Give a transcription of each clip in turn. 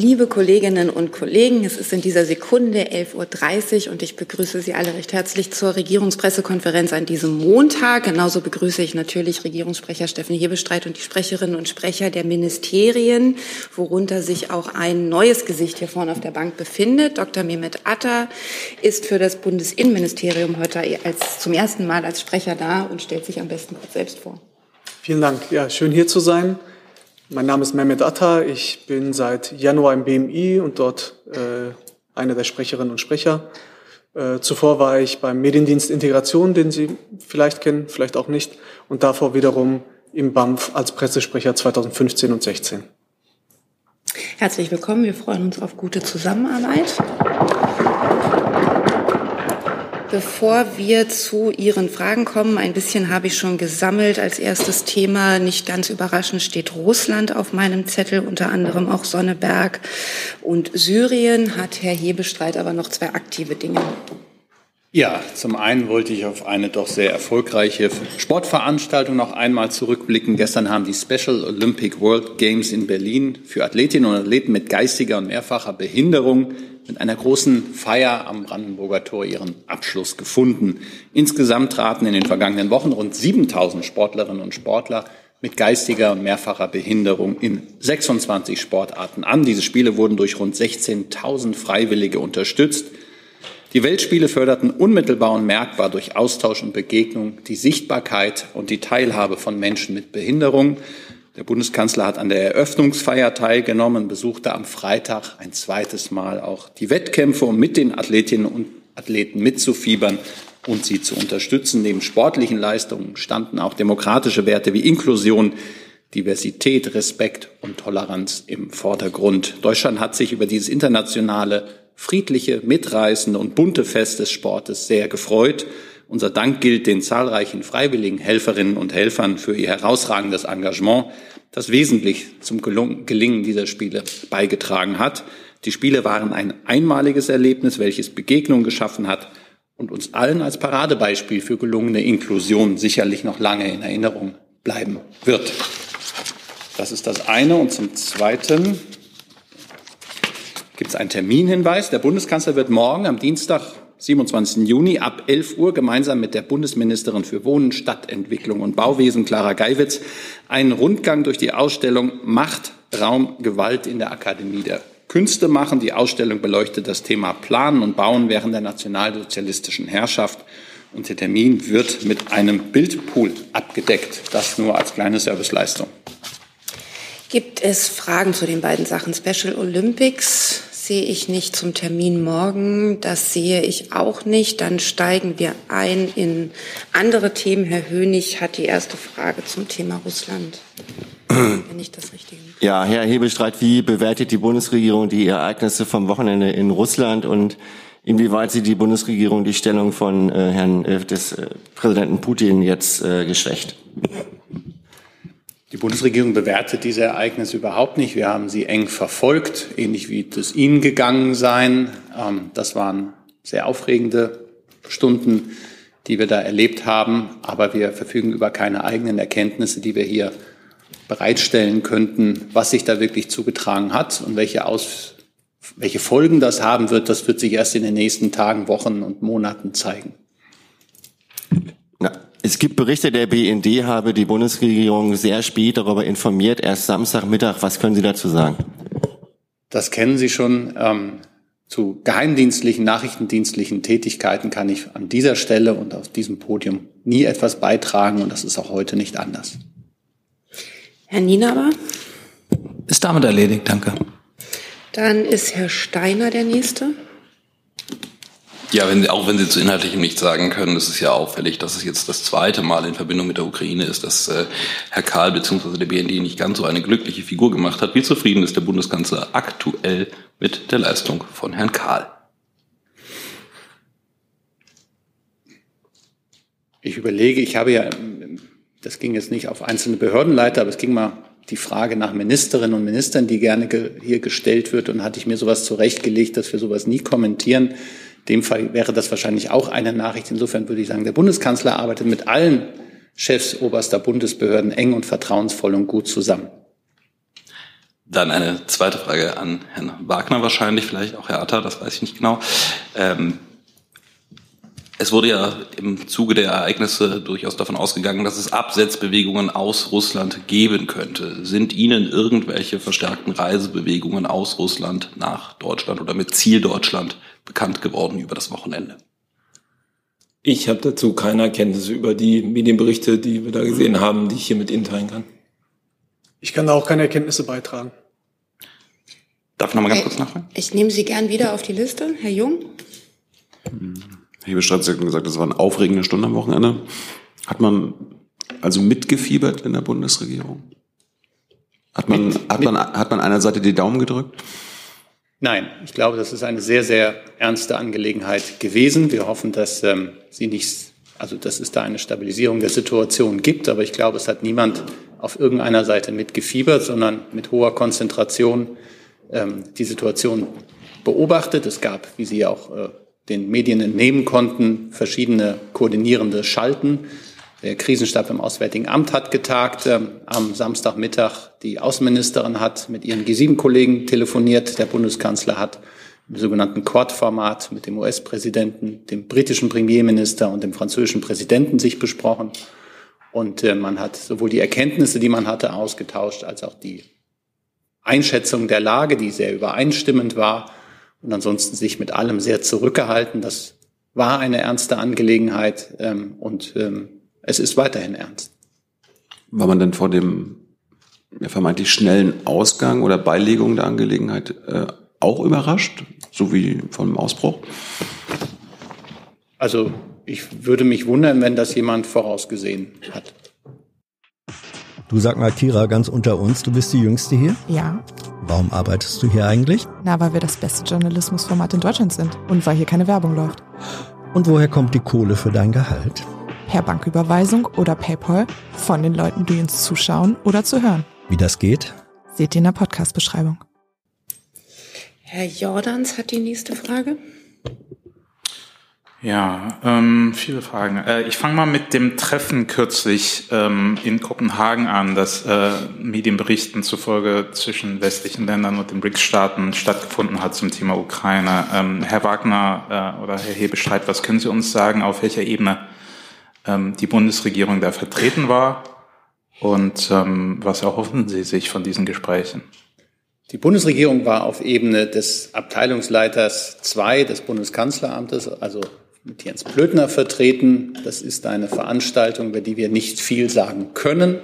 Liebe Kolleginnen und Kollegen, es ist in dieser Sekunde 11.30 Uhr und ich begrüße Sie alle recht herzlich zur Regierungspressekonferenz an diesem Montag. Genauso begrüße ich natürlich Regierungssprecher Steffen Hebestreit und die Sprecherinnen und Sprecher der Ministerien, worunter sich auch ein neues Gesicht hier vorne auf der Bank befindet. Dr. Mehmet Atta ist für das Bundesinnenministerium heute als, zum ersten Mal als Sprecher da und stellt sich am besten kurz selbst vor. Vielen Dank. Ja, schön hier zu sein. Mein Name ist Mehmet Atta. Ich bin seit Januar im BMI und dort äh, einer der Sprecherinnen und Sprecher. Äh, zuvor war ich beim Mediendienst Integration, den Sie vielleicht kennen, vielleicht auch nicht, und davor wiederum im BAMF als Pressesprecher 2015 und 16. Herzlich willkommen. Wir freuen uns auf gute Zusammenarbeit. Bevor wir zu Ihren Fragen kommen, ein bisschen habe ich schon gesammelt. Als erstes Thema, nicht ganz überraschend, steht Russland auf meinem Zettel, unter anderem auch Sonneberg und Syrien. Hat Herr Hebestreit aber noch zwei aktive Dinge. Ja, zum einen wollte ich auf eine doch sehr erfolgreiche Sportveranstaltung noch einmal zurückblicken. Gestern haben die Special Olympic World Games in Berlin für Athletinnen und Athleten mit geistiger und mehrfacher Behinderung mit einer großen Feier am Brandenburger Tor ihren Abschluss gefunden. Insgesamt traten in den vergangenen Wochen rund 7000 Sportlerinnen und Sportler mit geistiger und mehrfacher Behinderung in 26 Sportarten an. Diese Spiele wurden durch rund 16.000 Freiwillige unterstützt. Die Weltspiele förderten unmittelbar und merkbar durch Austausch und Begegnung die Sichtbarkeit und die Teilhabe von Menschen mit Behinderung. Der Bundeskanzler hat an der Eröffnungsfeier teilgenommen, besuchte am Freitag ein zweites Mal auch die Wettkämpfe, um mit den Athletinnen und Athleten mitzufiebern und sie zu unterstützen. Neben sportlichen Leistungen standen auch demokratische Werte wie Inklusion, Diversität, Respekt und Toleranz im Vordergrund. Deutschland hat sich über dieses internationale, friedliche, mitreißende und bunte Fest des Sportes sehr gefreut. Unser Dank gilt den zahlreichen freiwilligen Helferinnen und Helfern für ihr herausragendes Engagement, das wesentlich zum Gelingen dieser Spiele beigetragen hat. Die Spiele waren ein einmaliges Erlebnis, welches Begegnungen geschaffen hat und uns allen als Paradebeispiel für gelungene Inklusion sicherlich noch lange in Erinnerung bleiben wird. Das ist das eine. Und zum Zweiten gibt es einen Terminhinweis. Der Bundeskanzler wird morgen am Dienstag 27. Juni ab 11 Uhr gemeinsam mit der Bundesministerin für Wohnen, Stadtentwicklung und Bauwesen Clara Geiwitz einen Rundgang durch die Ausstellung Macht, Raum, Gewalt in der Akademie der Künste machen. Die Ausstellung beleuchtet das Thema Planen und Bauen während der nationalsozialistischen Herrschaft. Und der Termin wird mit einem Bildpool abgedeckt. Das nur als kleine Serviceleistung. Gibt es Fragen zu den beiden Sachen? Special Olympics sehe ich nicht zum Termin morgen. Das sehe ich auch nicht. Dann steigen wir ein in andere Themen. Herr Hönig hat die erste Frage zum Thema Russland. Wenn ich das richtig Ja, Herr Hebestreit, wie bewertet die Bundesregierung die Ereignisse vom Wochenende in Russland und inwieweit sieht die Bundesregierung die Stellung von äh, Herrn äh, des äh, Präsidenten Putin jetzt äh, geschwächt? Die Bundesregierung bewertet diese Ereignisse überhaupt nicht. Wir haben sie eng verfolgt, ähnlich wie es Ihnen gegangen sein. Ähm, das waren sehr aufregende Stunden, die wir da erlebt haben. Aber wir verfügen über keine eigenen Erkenntnisse, die wir hier bereitstellen könnten, was sich da wirklich zugetragen hat und welche, Aus, welche Folgen das haben wird. Das wird sich erst in den nächsten Tagen, Wochen und Monaten zeigen. Es gibt Berichte, der BND habe die Bundesregierung sehr spät darüber informiert, erst Samstagmittag. Was können Sie dazu sagen? Das kennen Sie schon. Ähm, zu geheimdienstlichen, nachrichtendienstlichen Tätigkeiten kann ich an dieser Stelle und auf diesem Podium nie etwas beitragen und das ist auch heute nicht anders. Herr Nienaber? Ist damit erledigt, danke. Dann ist Herr Steiner der Nächste. Ja, wenn, auch wenn Sie zu Inhaltlichem nichts sagen können, ist es ja auffällig, dass es jetzt das zweite Mal in Verbindung mit der Ukraine ist, dass äh, Herr Karl bzw. der BND nicht ganz so eine glückliche Figur gemacht hat. Wie zufrieden ist der Bundeskanzler aktuell mit der Leistung von Herrn Karl? Ich überlege, ich habe ja, das ging jetzt nicht auf einzelne Behördenleiter, aber es ging mal die Frage nach Ministerinnen und Ministern, die gerne hier gestellt wird. Und hatte ich mir sowas zurechtgelegt, dass wir sowas nie kommentieren dem Fall wäre das wahrscheinlich auch eine Nachricht. Insofern würde ich sagen, der Bundeskanzler arbeitet mit allen Chefs oberster Bundesbehörden eng und vertrauensvoll und gut zusammen. Dann eine zweite Frage an Herrn Wagner wahrscheinlich, vielleicht auch Herr Atta, das weiß ich nicht genau. Ähm, es wurde ja im Zuge der Ereignisse durchaus davon ausgegangen, dass es Absetzbewegungen aus Russland geben könnte. Sind Ihnen irgendwelche verstärkten Reisebewegungen aus Russland nach Deutschland oder mit Ziel Deutschland bekannt geworden über das Wochenende? Ich habe dazu keine Erkenntnisse über die Medienberichte, die wir da gesehen haben, die ich hier mit Ihnen teilen kann. Ich kann da auch keine Erkenntnisse beitragen. Darf ich noch mal ganz kurz nachfragen? Ich nehme Sie gern wieder auf die Liste, Herr Jung. Herr Hebestreit hat gesagt, das war eine aufregende Stunde am Wochenende. Hat man also mitgefiebert in der Bundesregierung? Hat man, Mit- hat man, hat man einer Seite die Daumen gedrückt? Nein, ich glaube, das ist eine sehr, sehr ernste Angelegenheit gewesen. Wir hoffen, dass ähm, sie nicht, also dass es da eine Stabilisierung der Situation gibt, aber ich glaube, es hat niemand auf irgendeiner Seite mitgefiebert, sondern mit hoher Konzentration ähm, die Situation beobachtet. Es gab, wie Sie auch äh, den Medien entnehmen konnten, verschiedene koordinierende Schalten. Der Krisenstab im Auswärtigen Amt hat getagt ähm, am Samstagmittag. Die Außenministerin hat mit ihren G7-Kollegen telefoniert. Der Bundeskanzler hat im sogenannten Quad-Format mit dem US-Präsidenten, dem britischen Premierminister und dem französischen Präsidenten sich besprochen. Und äh, man hat sowohl die Erkenntnisse, die man hatte, ausgetauscht, als auch die Einschätzung der Lage, die sehr übereinstimmend war und ansonsten sich mit allem sehr zurückgehalten. Das war eine ernste Angelegenheit ähm, und ähm, es ist weiterhin ernst. War man denn vor dem ja, vermeintlich schnellen Ausgang oder Beilegung der Angelegenheit äh, auch überrascht, so wie vom Ausbruch? Also ich würde mich wundern, wenn das jemand vorausgesehen hat. Du sag mal, Kira, ganz unter uns, du bist die Jüngste hier. Ja, Warum arbeitest du hier eigentlich? na, weil wir das beste Journalismusformat in Deutschland sind und weil hier keine Werbung läuft. Und woher kommt die Kohle für dein Gehalt? Per Banküberweisung oder PayPal von den Leuten, die uns zuschauen oder zu hören. Wie das geht? Seht ihr in der Podcast-Beschreibung. Herr Jordans hat die nächste Frage. Ja, ähm, viele Fragen. Äh, ich fange mal mit dem Treffen kürzlich ähm, in Kopenhagen an, das äh, Medienberichten zufolge zwischen westlichen Ländern und den BRICS-Staaten stattgefunden hat zum Thema Ukraine. Ähm, Herr Wagner äh, oder Herr Hebestreit, was können Sie uns sagen, auf welcher Ebene ähm, die Bundesregierung da vertreten war und ähm, was erhoffen Sie sich von diesen Gesprächen? Die Bundesregierung war auf Ebene des Abteilungsleiters 2 des Bundeskanzleramtes, also mit Jens Plötner vertreten. Das ist eine Veranstaltung, über die wir nicht viel sagen können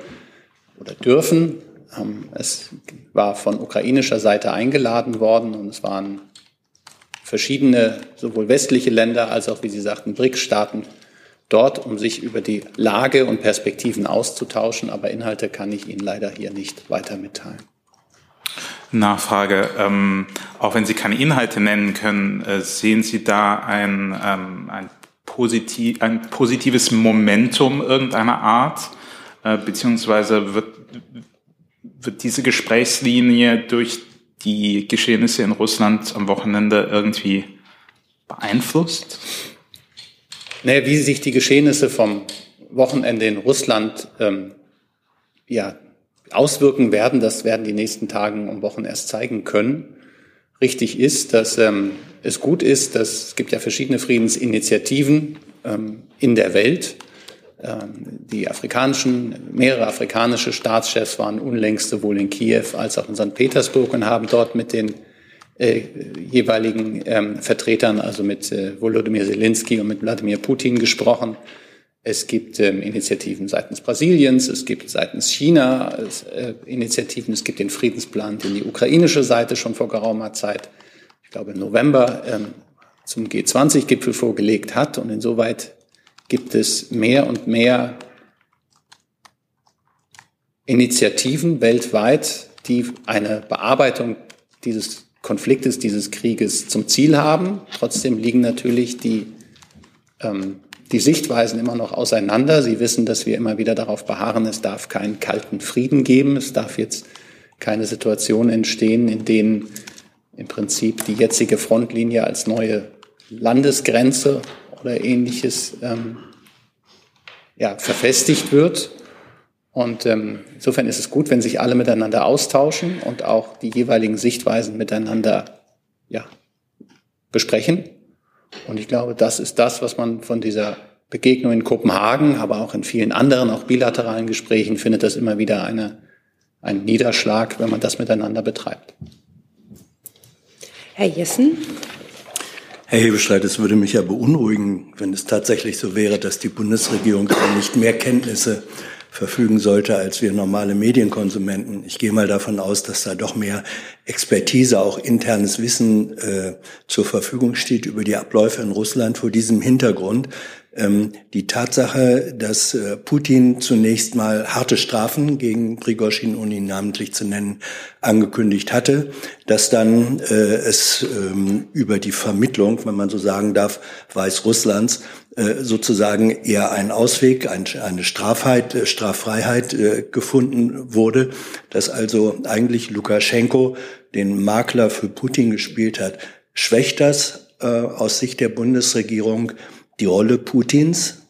oder dürfen. Ähm, Es war von ukrainischer Seite eingeladen worden und es waren verschiedene, sowohl westliche Länder als auch, wie Sie sagten, BRICS-Staaten dort, um sich über die Lage und Perspektiven auszutauschen. Aber Inhalte kann ich Ihnen leider hier nicht weiter mitteilen. Nachfrage. Ähm, auch wenn Sie keine Inhalte nennen können, äh, sehen Sie da ein, ähm, ein, positiv, ein positives Momentum irgendeiner Art? Äh, beziehungsweise wird, wird diese Gesprächslinie durch die Geschehnisse in Russland am Wochenende irgendwie beeinflusst? Naja, wie sich die Geschehnisse vom Wochenende in Russland ähm, ja, auswirken werden, das werden die nächsten Tagen und Wochen erst zeigen können. Richtig ist, dass ähm, es gut ist, dass es gibt ja verschiedene Friedensinitiativen ähm, in der Welt. Ähm, die afrikanischen, mehrere afrikanische Staatschefs waren unlängst sowohl in Kiew als auch in St. Petersburg und haben dort mit den äh, jeweiligen ähm, Vertretern, also mit äh, Volodymyr Zelensky und mit Wladimir Putin gesprochen. Es gibt ähm, Initiativen seitens Brasiliens, es gibt seitens China äh, Initiativen, es gibt den Friedensplan, den die ukrainische Seite schon vor geraumer Zeit, ich glaube im November, ähm, zum G20-Gipfel vorgelegt hat. Und insoweit gibt es mehr und mehr Initiativen weltweit, die eine Bearbeitung dieses Konfliktes, dieses Krieges zum Ziel haben. Trotzdem liegen natürlich die, ähm, die Sichtweisen immer noch auseinander. Sie wissen, dass wir immer wieder darauf beharren, es darf keinen kalten Frieden geben. Es darf jetzt keine Situation entstehen, in denen im Prinzip die jetzige Frontlinie als neue Landesgrenze oder ähnliches ähm, ja, verfestigt wird. Und ähm, insofern ist es gut, wenn sich alle miteinander austauschen und auch die jeweiligen Sichtweisen miteinander ja, besprechen. Und ich glaube, das ist das, was man von dieser Begegnung in Kopenhagen, aber auch in vielen anderen, auch bilateralen Gesprächen findet das immer wieder eine, ein Niederschlag, wenn man das miteinander betreibt. Herr Jessen. Herr Hebestreit, es würde mich ja beunruhigen, wenn es tatsächlich so wäre, dass die Bundesregierung nicht mehr Kenntnisse verfügen sollte als wir normale Medienkonsumenten. Ich gehe mal davon aus, dass da doch mehr Expertise, auch internes Wissen äh, zur Verfügung steht über die Abläufe in Russland. Vor diesem Hintergrund die Tatsache, dass äh, Putin zunächst mal harte Strafen gegen Prigozhin, ohne ihn namentlich zu nennen, angekündigt hatte, dass dann äh, es ähm, über die Vermittlung, wenn man so sagen darf, Weißrusslands äh, sozusagen eher ein Ausweg, eine Strafheit, äh, Straffreiheit äh, gefunden wurde, dass also eigentlich Lukaschenko den Makler für Putin gespielt hat. Schwächt das aus Sicht der Bundesregierung die Rolle Putins?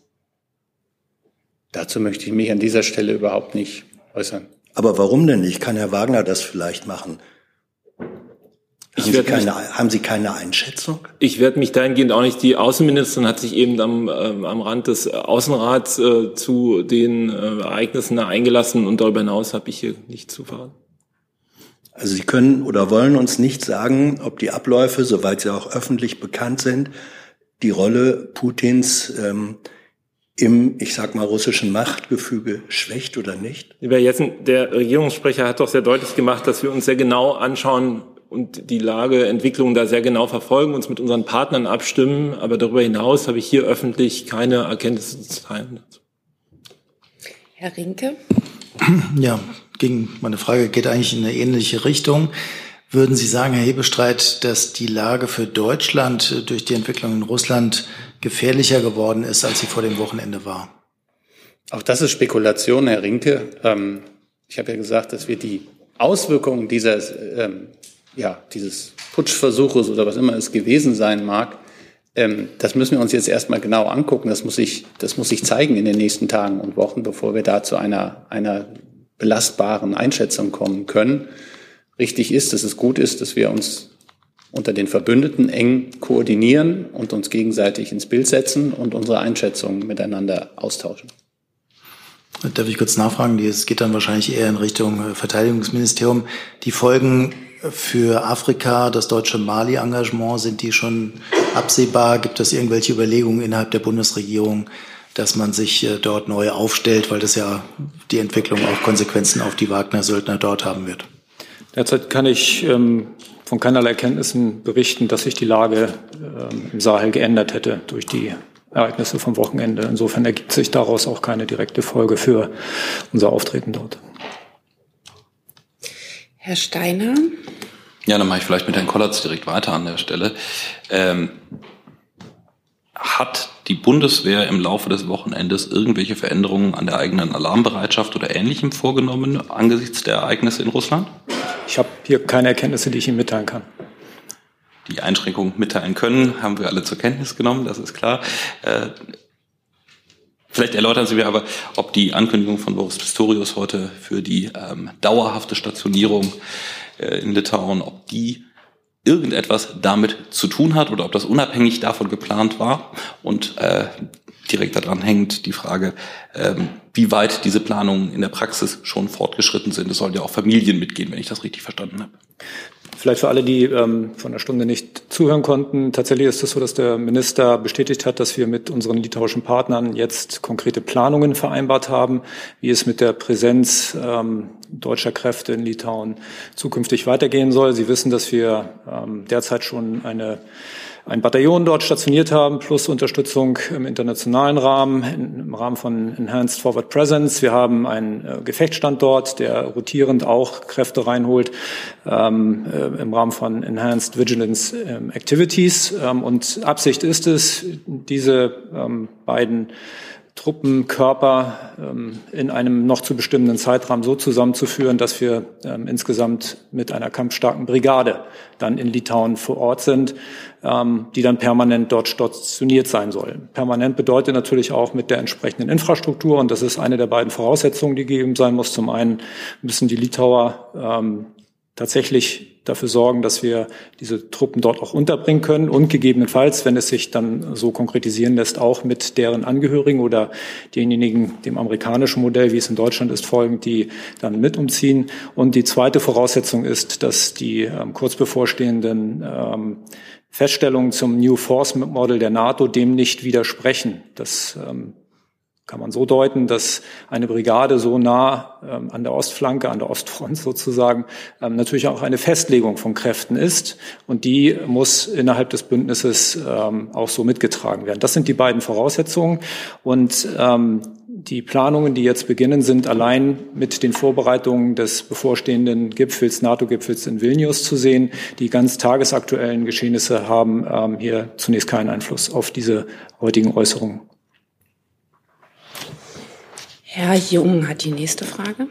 Dazu möchte ich mich an dieser Stelle überhaupt nicht äußern. Aber warum denn nicht? Kann Herr Wagner das vielleicht machen? Haben Sie, keine, haben Sie keine Einschätzung? Ich werde mich dahingehend auch nicht. Die Außenministerin hat sich eben am, äh, am Rand des Außenrats äh, zu den äh, Ereignissen eingelassen und darüber hinaus habe ich hier nicht zu verraten. Also Sie können oder wollen uns nicht sagen, ob die Abläufe, soweit sie auch öffentlich bekannt sind, die Rolle Putins ähm, im, ich sag mal, russischen Machtgefüge schwächt oder nicht? Lieber Jessen, der Regierungssprecher hat doch sehr deutlich gemacht, dass wir uns sehr genau anschauen und die Lage, Entwicklung da sehr genau verfolgen, uns mit unseren Partnern abstimmen. Aber darüber hinaus habe ich hier öffentlich keine Erkenntnisse zu teilen. Herr Rinke? Ja, ging, meine Frage geht eigentlich in eine ähnliche Richtung. Würden Sie sagen, Herr Hebestreit, dass die Lage für Deutschland durch die Entwicklung in Russland gefährlicher geworden ist, als sie vor dem Wochenende war? Auch das ist Spekulation, Herr Rinke. Ähm, ich habe ja gesagt, dass wir die Auswirkungen dieses, ähm, ja, dieses Putschversuches oder was immer es gewesen sein mag, ähm, das müssen wir uns jetzt erstmal genau angucken. Das muss sich, das muss sich zeigen in den nächsten Tagen und Wochen, bevor wir da zu einer, einer belastbaren Einschätzung kommen können richtig ist, dass es gut ist, dass wir uns unter den Verbündeten eng koordinieren und uns gegenseitig ins Bild setzen und unsere Einschätzungen miteinander austauschen. Darf ich kurz nachfragen? Es geht dann wahrscheinlich eher in Richtung äh, Verteidigungsministerium. Die Folgen für Afrika, das deutsche Mali-Engagement, sind die schon absehbar? Gibt es irgendwelche Überlegungen innerhalb der Bundesregierung, dass man sich äh, dort neu aufstellt, weil das ja die Entwicklung auch Konsequenzen auf die Wagner-Söldner dort haben wird? Derzeit kann ich ähm, von keinerlei Erkenntnissen berichten, dass sich die Lage ähm, im Sahel geändert hätte durch die Ereignisse vom Wochenende. Insofern ergibt sich daraus auch keine direkte Folge für unser Auftreten dort. Herr Steiner. Ja, dann mache ich vielleicht mit Herrn Kollatz direkt weiter an der Stelle. Ähm, hat die Bundeswehr im Laufe des Wochenendes irgendwelche Veränderungen an der eigenen Alarmbereitschaft oder Ähnlichem vorgenommen angesichts der Ereignisse in Russland? Ich habe hier keine Erkenntnisse, die ich Ihnen mitteilen kann. Die Einschränkung mitteilen können, haben wir alle zur Kenntnis genommen, das ist klar. Äh, vielleicht erläutern Sie mir aber, ob die Ankündigung von Boris Pistorius heute für die ähm, dauerhafte Stationierung äh, in Litauen, ob die irgendetwas damit zu tun hat oder ob das unabhängig davon geplant war. Und äh, direkt daran hängt die Frage, ähm, wie weit diese Planungen in der Praxis schon fortgeschritten sind. Es sollen ja auch Familien mitgehen, wenn ich das richtig verstanden habe. Vielleicht für alle, die ähm, von der Stunde nicht zuhören konnten. Tatsächlich ist es so, dass der Minister bestätigt hat, dass wir mit unseren litauischen Partnern jetzt konkrete Planungen vereinbart haben, wie es mit der Präsenz ähm, deutscher Kräfte in Litauen zukünftig weitergehen soll. Sie wissen, dass wir ähm, derzeit schon eine ein Bataillon dort stationiert haben, plus Unterstützung im internationalen Rahmen, im Rahmen von Enhanced Forward Presence. Wir haben einen äh, Gefechtsstand dort, der rotierend auch Kräfte reinholt ähm, äh, im Rahmen von Enhanced Vigilance ähm, Activities. Ähm, und Absicht ist es, diese ähm, beiden Truppenkörper ähm, in einem noch zu bestimmenden Zeitrahmen so zusammenzuführen, dass wir ähm, insgesamt mit einer kampfstarken Brigade dann in Litauen vor Ort sind, ähm, die dann permanent dort stationiert sein sollen. Permanent bedeutet natürlich auch mit der entsprechenden Infrastruktur, und das ist eine der beiden Voraussetzungen, die gegeben sein muss. Zum einen müssen die Litauer ähm, tatsächlich dafür sorgen, dass wir diese Truppen dort auch unterbringen können und gegebenenfalls, wenn es sich dann so konkretisieren lässt, auch mit deren Angehörigen oder denjenigen dem amerikanischen Modell, wie es in Deutschland ist, folgen, die dann mit umziehen. Und die zweite Voraussetzung ist, dass die ähm, kurz bevorstehenden ähm, Feststellungen zum New Force Model der NATO dem nicht widersprechen. Das ähm, kann man so deuten, dass eine Brigade so nah ähm, an der Ostflanke, an der Ostfront sozusagen, ähm, natürlich auch eine Festlegung von Kräften ist. Und die muss innerhalb des Bündnisses ähm, auch so mitgetragen werden. Das sind die beiden Voraussetzungen. Und ähm, die Planungen, die jetzt beginnen, sind allein mit den Vorbereitungen des bevorstehenden Gipfels, NATO-Gipfels in Vilnius zu sehen. Die ganz tagesaktuellen Geschehnisse haben ähm, hier zunächst keinen Einfluss auf diese heutigen Äußerungen. Herr Jung hat die nächste Frage.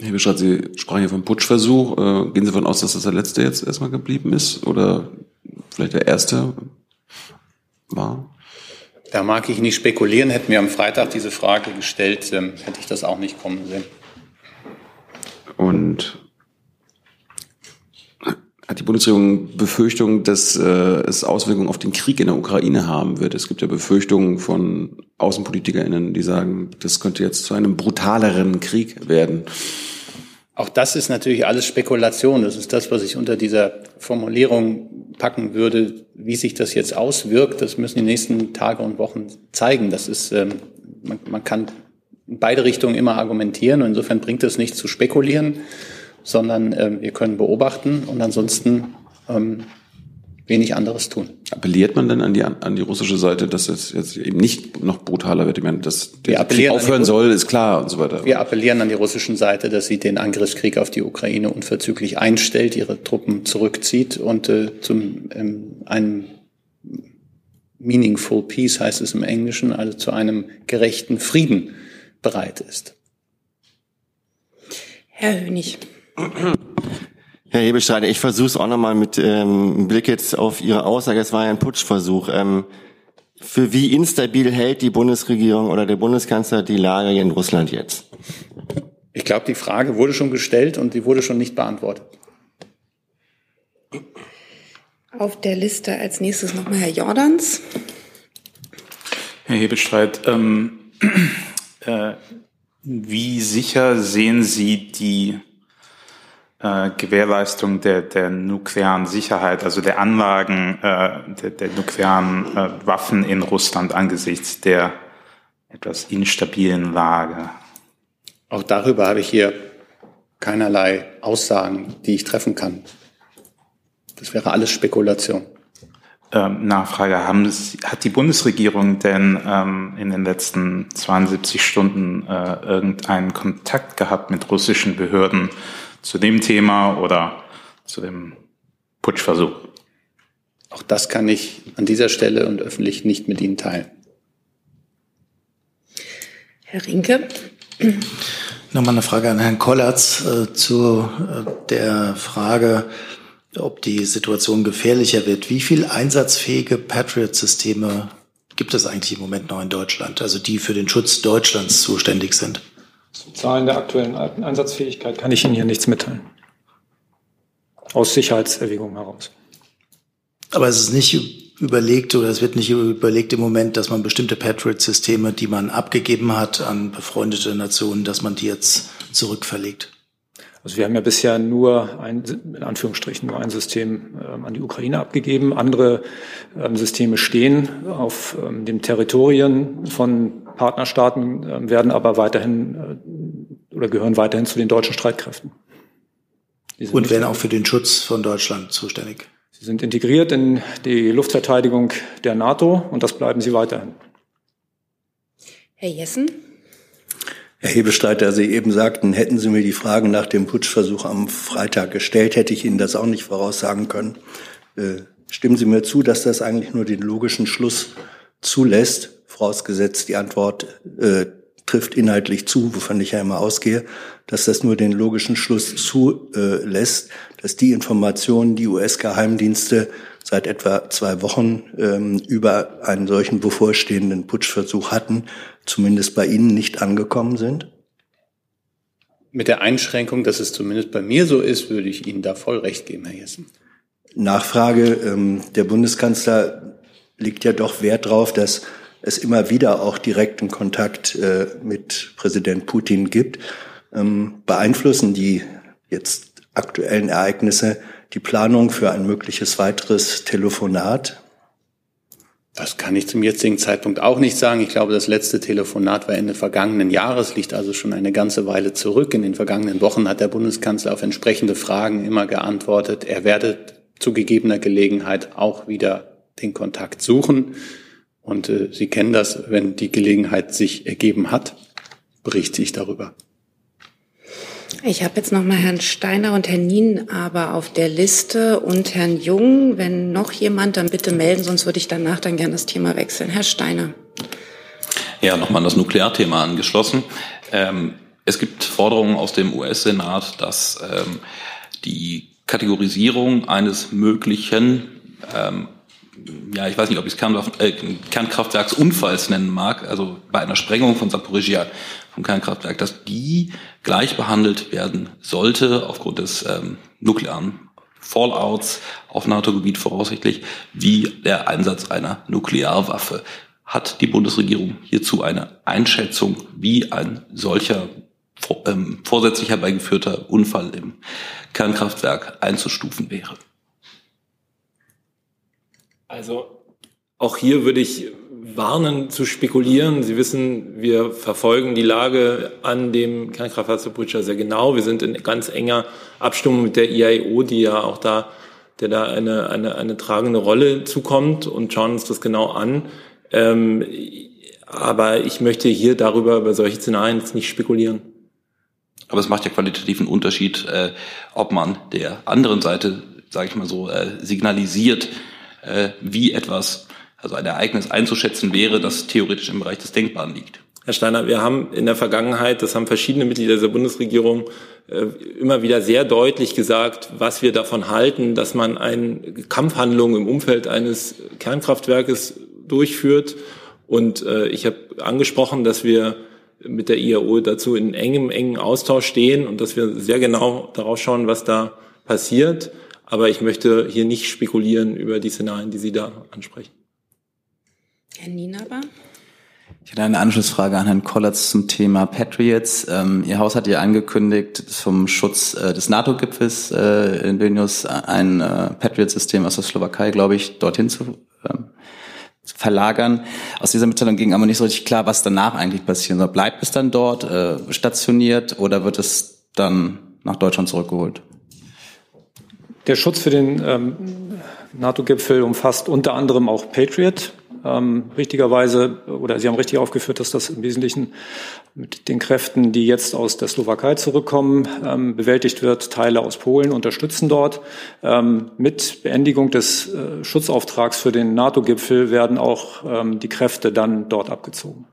Herr Bescheid, Sie sprachen ja vom Putschversuch. Äh, gehen Sie davon aus, dass das der letzte jetzt erstmal geblieben ist oder vielleicht der erste war? Da mag ich nicht spekulieren. Hätten wir am Freitag diese Frage gestellt, ähm, hätte ich das auch nicht kommen sehen. Und hat die Bundesregierung Befürchtung, dass äh, es Auswirkungen auf den Krieg in der Ukraine haben wird? Es gibt ja Befürchtungen von AußenpolitikerInnen, die sagen, das könnte jetzt zu einem brutaleren Krieg werden. Auch das ist natürlich alles Spekulation. Das ist das, was ich unter dieser Formulierung packen würde. Wie sich das jetzt auswirkt, das müssen die nächsten Tage und Wochen zeigen. Das ist, ähm, man, man kann in beide Richtungen immer argumentieren. Und insofern bringt es nichts zu spekulieren sondern äh, wir können beobachten und ansonsten ähm, wenig anderes tun. Appelliert man denn an die, an die russische Seite, dass es jetzt eben nicht noch brutaler wird? Ich meine, dass der Krieg aufhören soll, ist klar und so weiter. Wir appellieren an die russischen Seite, dass sie den Angriffskrieg auf die Ukraine unverzüglich einstellt, ihre Truppen zurückzieht und äh, zum ähm, einem meaningful peace heißt es im Englischen, also zu einem gerechten Frieden bereit ist. Herr Hönig. Herr Hebelstreiter, ich versuche es auch nochmal mit ähm, Blick jetzt auf Ihre Aussage. Es war ja ein Putschversuch. Ähm, für wie instabil hält die Bundesregierung oder der Bundeskanzler die Lage in Russland jetzt? Ich glaube, die Frage wurde schon gestellt und die wurde schon nicht beantwortet. Auf der Liste als nächstes nochmal Herr Jordans. Herr Hebestreit, ähm, äh, wie sicher sehen Sie die äh, Gewährleistung der, der nuklearen Sicherheit, also der Anlagen äh, der, der nuklearen äh, Waffen in Russland angesichts der etwas instabilen Lage. Auch darüber habe ich hier keinerlei Aussagen, die ich treffen kann. Das wäre alles Spekulation. Ähm, Nachfrage, haben Sie, hat die Bundesregierung denn ähm, in den letzten 72 Stunden äh, irgendeinen Kontakt gehabt mit russischen Behörden zu dem Thema oder zu dem Putschversuch? Auch das kann ich an dieser Stelle und öffentlich nicht mit Ihnen teilen. Herr Rinke. Nochmal eine Frage an Herrn Kollatz äh, zu äh, der Frage, ob die Situation gefährlicher wird. Wie viel einsatzfähige Patriot-Systeme gibt es eigentlich im Moment noch in Deutschland, also die für den Schutz Deutschlands zuständig sind? Zu Zahlen der aktuellen Einsatzfähigkeit kann ich Ihnen hier nichts mitteilen. Aus Sicherheitserwägungen heraus. Aber es ist nicht überlegt oder es wird nicht überlegt im Moment, dass man bestimmte Patriot-Systeme, die man abgegeben hat an befreundete Nationen, dass man die jetzt zurückverlegt. Also wir haben ja bisher nur ein, in Anführungsstrichen nur ein System ähm, an die Ukraine abgegeben. Andere ähm, Systeme stehen auf ähm, den Territorien von Partnerstaaten, äh, werden aber weiterhin äh, oder gehören weiterhin zu den deutschen Streitkräften. Und werden auch für den Schutz von Deutschland zuständig. Sie sind integriert in die Luftverteidigung der NATO und das bleiben sie weiterhin. Herr Jessen. Herr Hebestreiter, Sie eben sagten, hätten Sie mir die Fragen nach dem Putschversuch am Freitag gestellt, hätte ich Ihnen das auch nicht voraussagen können. Äh, stimmen Sie mir zu, dass das eigentlich nur den logischen Schluss zulässt, vorausgesetzt die Antwort äh, trifft inhaltlich zu, wovon ich ja immer ausgehe, dass das nur den logischen Schluss zulässt, dass die Informationen, die US-Geheimdienste seit etwa zwei Wochen ähm, über einen solchen bevorstehenden Putschversuch hatten, zumindest bei Ihnen nicht angekommen sind? Mit der Einschränkung, dass es zumindest bei mir so ist, würde ich Ihnen da voll recht geben, Herr Jessen. Nachfrage. Ähm, der Bundeskanzler legt ja doch Wert darauf, dass es immer wieder auch direkten Kontakt äh, mit Präsident Putin gibt. Ähm, beeinflussen die jetzt aktuellen Ereignisse die Planung für ein mögliches weiteres Telefonat? Das kann ich zum jetzigen Zeitpunkt auch nicht sagen. Ich glaube, das letzte Telefonat war Ende vergangenen Jahres, liegt also schon eine ganze Weile zurück. In den vergangenen Wochen hat der Bundeskanzler auf entsprechende Fragen immer geantwortet. Er werde zu gegebener Gelegenheit auch wieder den Kontakt suchen. Und äh, Sie kennen das, wenn die Gelegenheit sich ergeben hat, berichte ich darüber. Ich habe jetzt noch mal Herrn Steiner und Herrn Nien aber auf der Liste und Herrn Jung. Wenn noch jemand, dann bitte melden, sonst würde ich danach dann gerne das Thema wechseln. Herr Steiner. Ja, nochmal das Nuklearthema angeschlossen. Ähm, es gibt Forderungen aus dem US-Senat, dass ähm, die Kategorisierung eines möglichen ähm, ja, ich weiß nicht, ob ich es Kernwaffen, äh, Kernkraftwerksunfalls nennen mag, also bei einer Sprengung von Saporizhia vom Kernkraftwerk, dass die gleich behandelt werden sollte aufgrund des ähm, nuklearen Fallouts auf NATO-Gebiet voraussichtlich, wie der Einsatz einer Nuklearwaffe. Hat die Bundesregierung hierzu eine Einschätzung, wie ein solcher ähm, vorsätzlich herbeigeführter Unfall im Kernkraftwerk einzustufen wäre? Also auch hier würde ich warnen zu spekulieren. Sie wissen, wir verfolgen die Lage an dem Kernkraftwerk Zaporizhzhia sehr genau. Wir sind in ganz enger Abstimmung mit der IAEO, die ja auch da, der da eine, eine, eine tragende Rolle zukommt und schauen uns das genau an. Ähm, aber ich möchte hier darüber, über solche Szenarien jetzt nicht spekulieren. Aber es macht ja qualitativen Unterschied, äh, ob man der anderen Seite, sage ich mal so, äh, signalisiert, äh, wie etwas, also ein Ereignis einzuschätzen wäre, das theoretisch im Bereich des Denkbaren liegt. Herr Steiner, wir haben in der Vergangenheit, das haben verschiedene Mitglieder der Bundesregierung äh, immer wieder sehr deutlich gesagt, was wir davon halten, dass man eine Kampfhandlung im Umfeld eines Kernkraftwerkes durchführt. Und äh, ich habe angesprochen, dass wir mit der IAO dazu in engem, engen Austausch stehen und dass wir sehr genau darauf schauen, was da passiert. Aber ich möchte hier nicht spekulieren über die Szenarien, die Sie da ansprechen. Herr Nienaber? Ich hätte eine Anschlussfrage an Herrn Kollatz zum Thema Patriots. Ähm, Ihr Haus hat ja angekündigt, zum Schutz äh, des NATO-Gipfels äh, in Vilnius ein äh, Patriot-System aus der Slowakei, glaube ich, dorthin zu, ähm, zu, verlagern. Aus dieser Mitteilung ging aber nicht so richtig klar, was danach eigentlich passieren soll. Bleibt es dann dort äh, stationiert oder wird es dann nach Deutschland zurückgeholt? Der Schutz für den ähm, NATO-Gipfel umfasst unter anderem auch Patriot. Ähm, richtigerweise, oder Sie haben richtig aufgeführt, dass das im Wesentlichen mit den Kräften, die jetzt aus der Slowakei zurückkommen, ähm, bewältigt wird. Teile aus Polen unterstützen dort. Ähm, mit Beendigung des äh, Schutzauftrags für den NATO-Gipfel werden auch ähm, die Kräfte dann dort abgezogen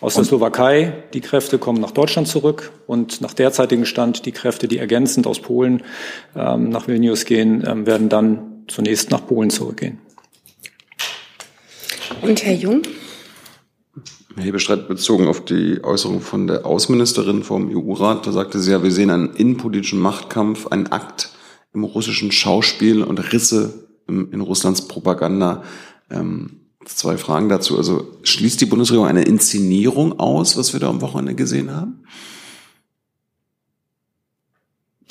aus der Slowakei. Die Kräfte kommen nach Deutschland zurück und nach derzeitigem Stand die Kräfte, die ergänzend aus Polen ähm, nach Vilnius gehen, ähm, werden dann zunächst nach Polen zurückgehen. Und Herr Jung? Herr Hebestreit, bezogen auf die Äußerung von der Außenministerin vom EU-Rat, da sagte sie ja, wir sehen einen innenpolitischen Machtkampf, einen Akt im russischen Schauspiel und Risse in Russlands Propaganda. Ähm, Zwei Fragen dazu. Also schließt die Bundesregierung eine Inszenierung aus, was wir da am Wochenende gesehen haben?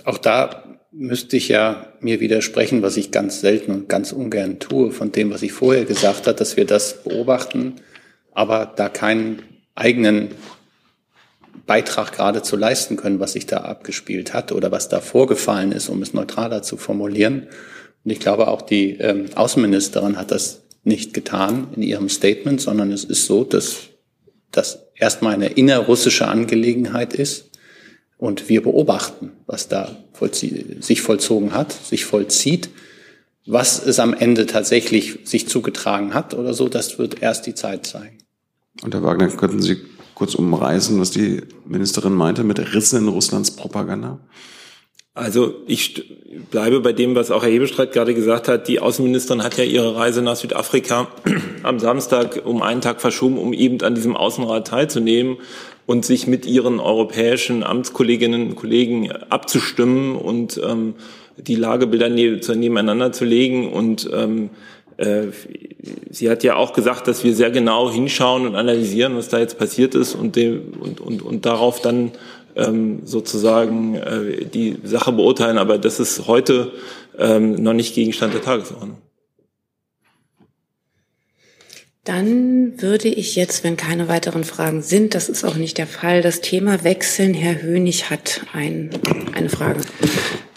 Auch da müsste ich ja mir widersprechen, was ich ganz selten und ganz ungern tue, von dem, was ich vorher gesagt habe, dass wir das beobachten, aber da keinen eigenen Beitrag gerade zu leisten können, was sich da abgespielt hat oder was da vorgefallen ist, um es neutraler zu formulieren. Und ich glaube, auch die ähm, Außenministerin hat das nicht getan in ihrem Statement, sondern es ist so, dass das erstmal eine innerrussische Angelegenheit ist und wir beobachten, was da vollzie sich vollzogen hat, sich vollzieht. Was es am Ende tatsächlich sich zugetragen hat oder so, das wird erst die Zeit zeigen. Und Herr Wagner, könnten Sie kurz umreißen, was die Ministerin meinte mit Rissen in Russlands Propaganda? Also ich bleibe bei dem, was auch Herr Hebestreit gerade gesagt hat. Die Außenministerin hat ja ihre Reise nach Südafrika am Samstag um einen Tag verschoben, um eben an diesem Außenrat teilzunehmen und sich mit ihren europäischen Amtskolleginnen und Kollegen abzustimmen und ähm, die Lagebilder nebeneinander zu legen. Und ähm, äh, sie hat ja auch gesagt, dass wir sehr genau hinschauen und analysieren, was da jetzt passiert ist und, dem, und, und, und darauf dann ähm, sozusagen äh, die Sache beurteilen. Aber das ist heute ähm, noch nicht Gegenstand der Tagesordnung. Dann würde ich jetzt, wenn keine weiteren Fragen sind, das ist auch nicht der Fall, das Thema wechseln. Herr Hönig hat ein, eine Frage.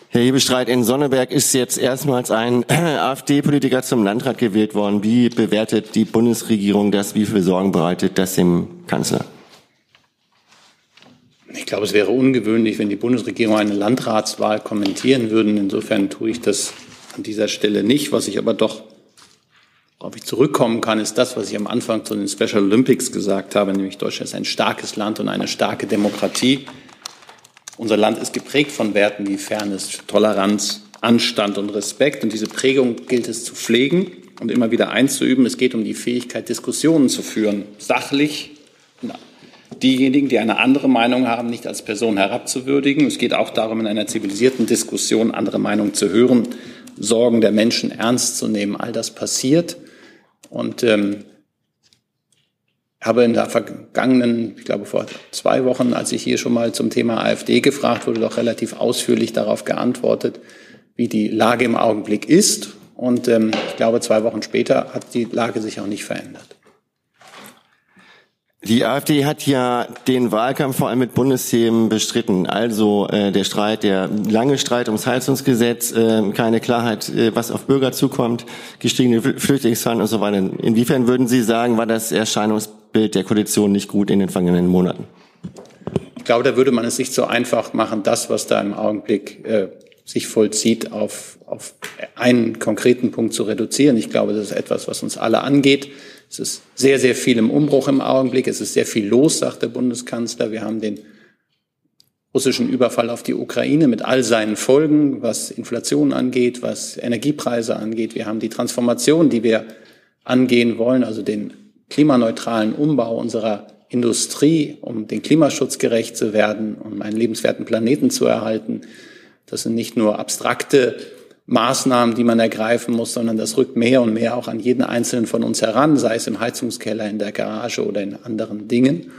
Herr Hebestreit, in Sonneberg ist jetzt erstmals ein AfD-Politiker zum Landrat gewählt worden. Wie bewertet die Bundesregierung das? Wie viel Sorgen bereitet das dem Kanzler? Ich glaube, es wäre ungewöhnlich, wenn die Bundesregierung eine Landratswahl kommentieren würden. Insofern tue ich das an dieser Stelle nicht. Was ich aber doch, worauf ich zurückkommen kann, ist das, was ich am Anfang zu den Special Olympics gesagt habe, nämlich Deutschland ist ein starkes Land und eine starke Demokratie. Unser Land ist geprägt von Werten wie Fairness, Toleranz, Anstand und Respekt. Und diese Prägung gilt es zu pflegen und immer wieder einzuüben. Es geht um die Fähigkeit, Diskussionen zu führen, sachlich diejenigen, die eine andere Meinung haben, nicht als Person herabzuwürdigen. Es geht auch darum, in einer zivilisierten Diskussion andere Meinungen zu hören, Sorgen der Menschen ernst zu nehmen. All das passiert. Und ähm, habe in der vergangenen, ich glaube vor zwei Wochen, als ich hier schon mal zum Thema AfD gefragt wurde, doch relativ ausführlich darauf geantwortet, wie die Lage im Augenblick ist. Und ähm, ich glaube, zwei Wochen später hat die Lage sich auch nicht verändert. Die AfD hat ja den Wahlkampf vor allem mit Bundesthemen bestritten. Also äh, der Streit, der lange Streit ums Heizungsgesetz, äh, keine Klarheit, äh, was auf Bürger zukommt, gestiegene Flüchtlingszahlen und so weiter. Inwiefern würden Sie sagen, war das Erscheinungsbild der Koalition nicht gut in den vergangenen Monaten? Ich glaube, da würde man es nicht so einfach machen, das, was da im Augenblick äh, sich vollzieht, auf, auf einen konkreten Punkt zu reduzieren. Ich glaube, das ist etwas, was uns alle angeht. Es ist sehr, sehr viel im Umbruch im Augenblick. Es ist sehr viel los, sagt der Bundeskanzler. Wir haben den russischen Überfall auf die Ukraine mit all seinen Folgen, was Inflation angeht, was Energiepreise angeht. Wir haben die Transformation, die wir angehen wollen, also den klimaneutralen Umbau unserer Industrie, um den Klimaschutz gerecht zu werden, um einen lebenswerten Planeten zu erhalten. Das sind nicht nur abstrakte Maßnahmen, die man ergreifen muss, sondern das rückt mehr und mehr auch an jeden Einzelnen von uns heran, sei es im Heizungskeller, in der Garage oder in anderen Dingen.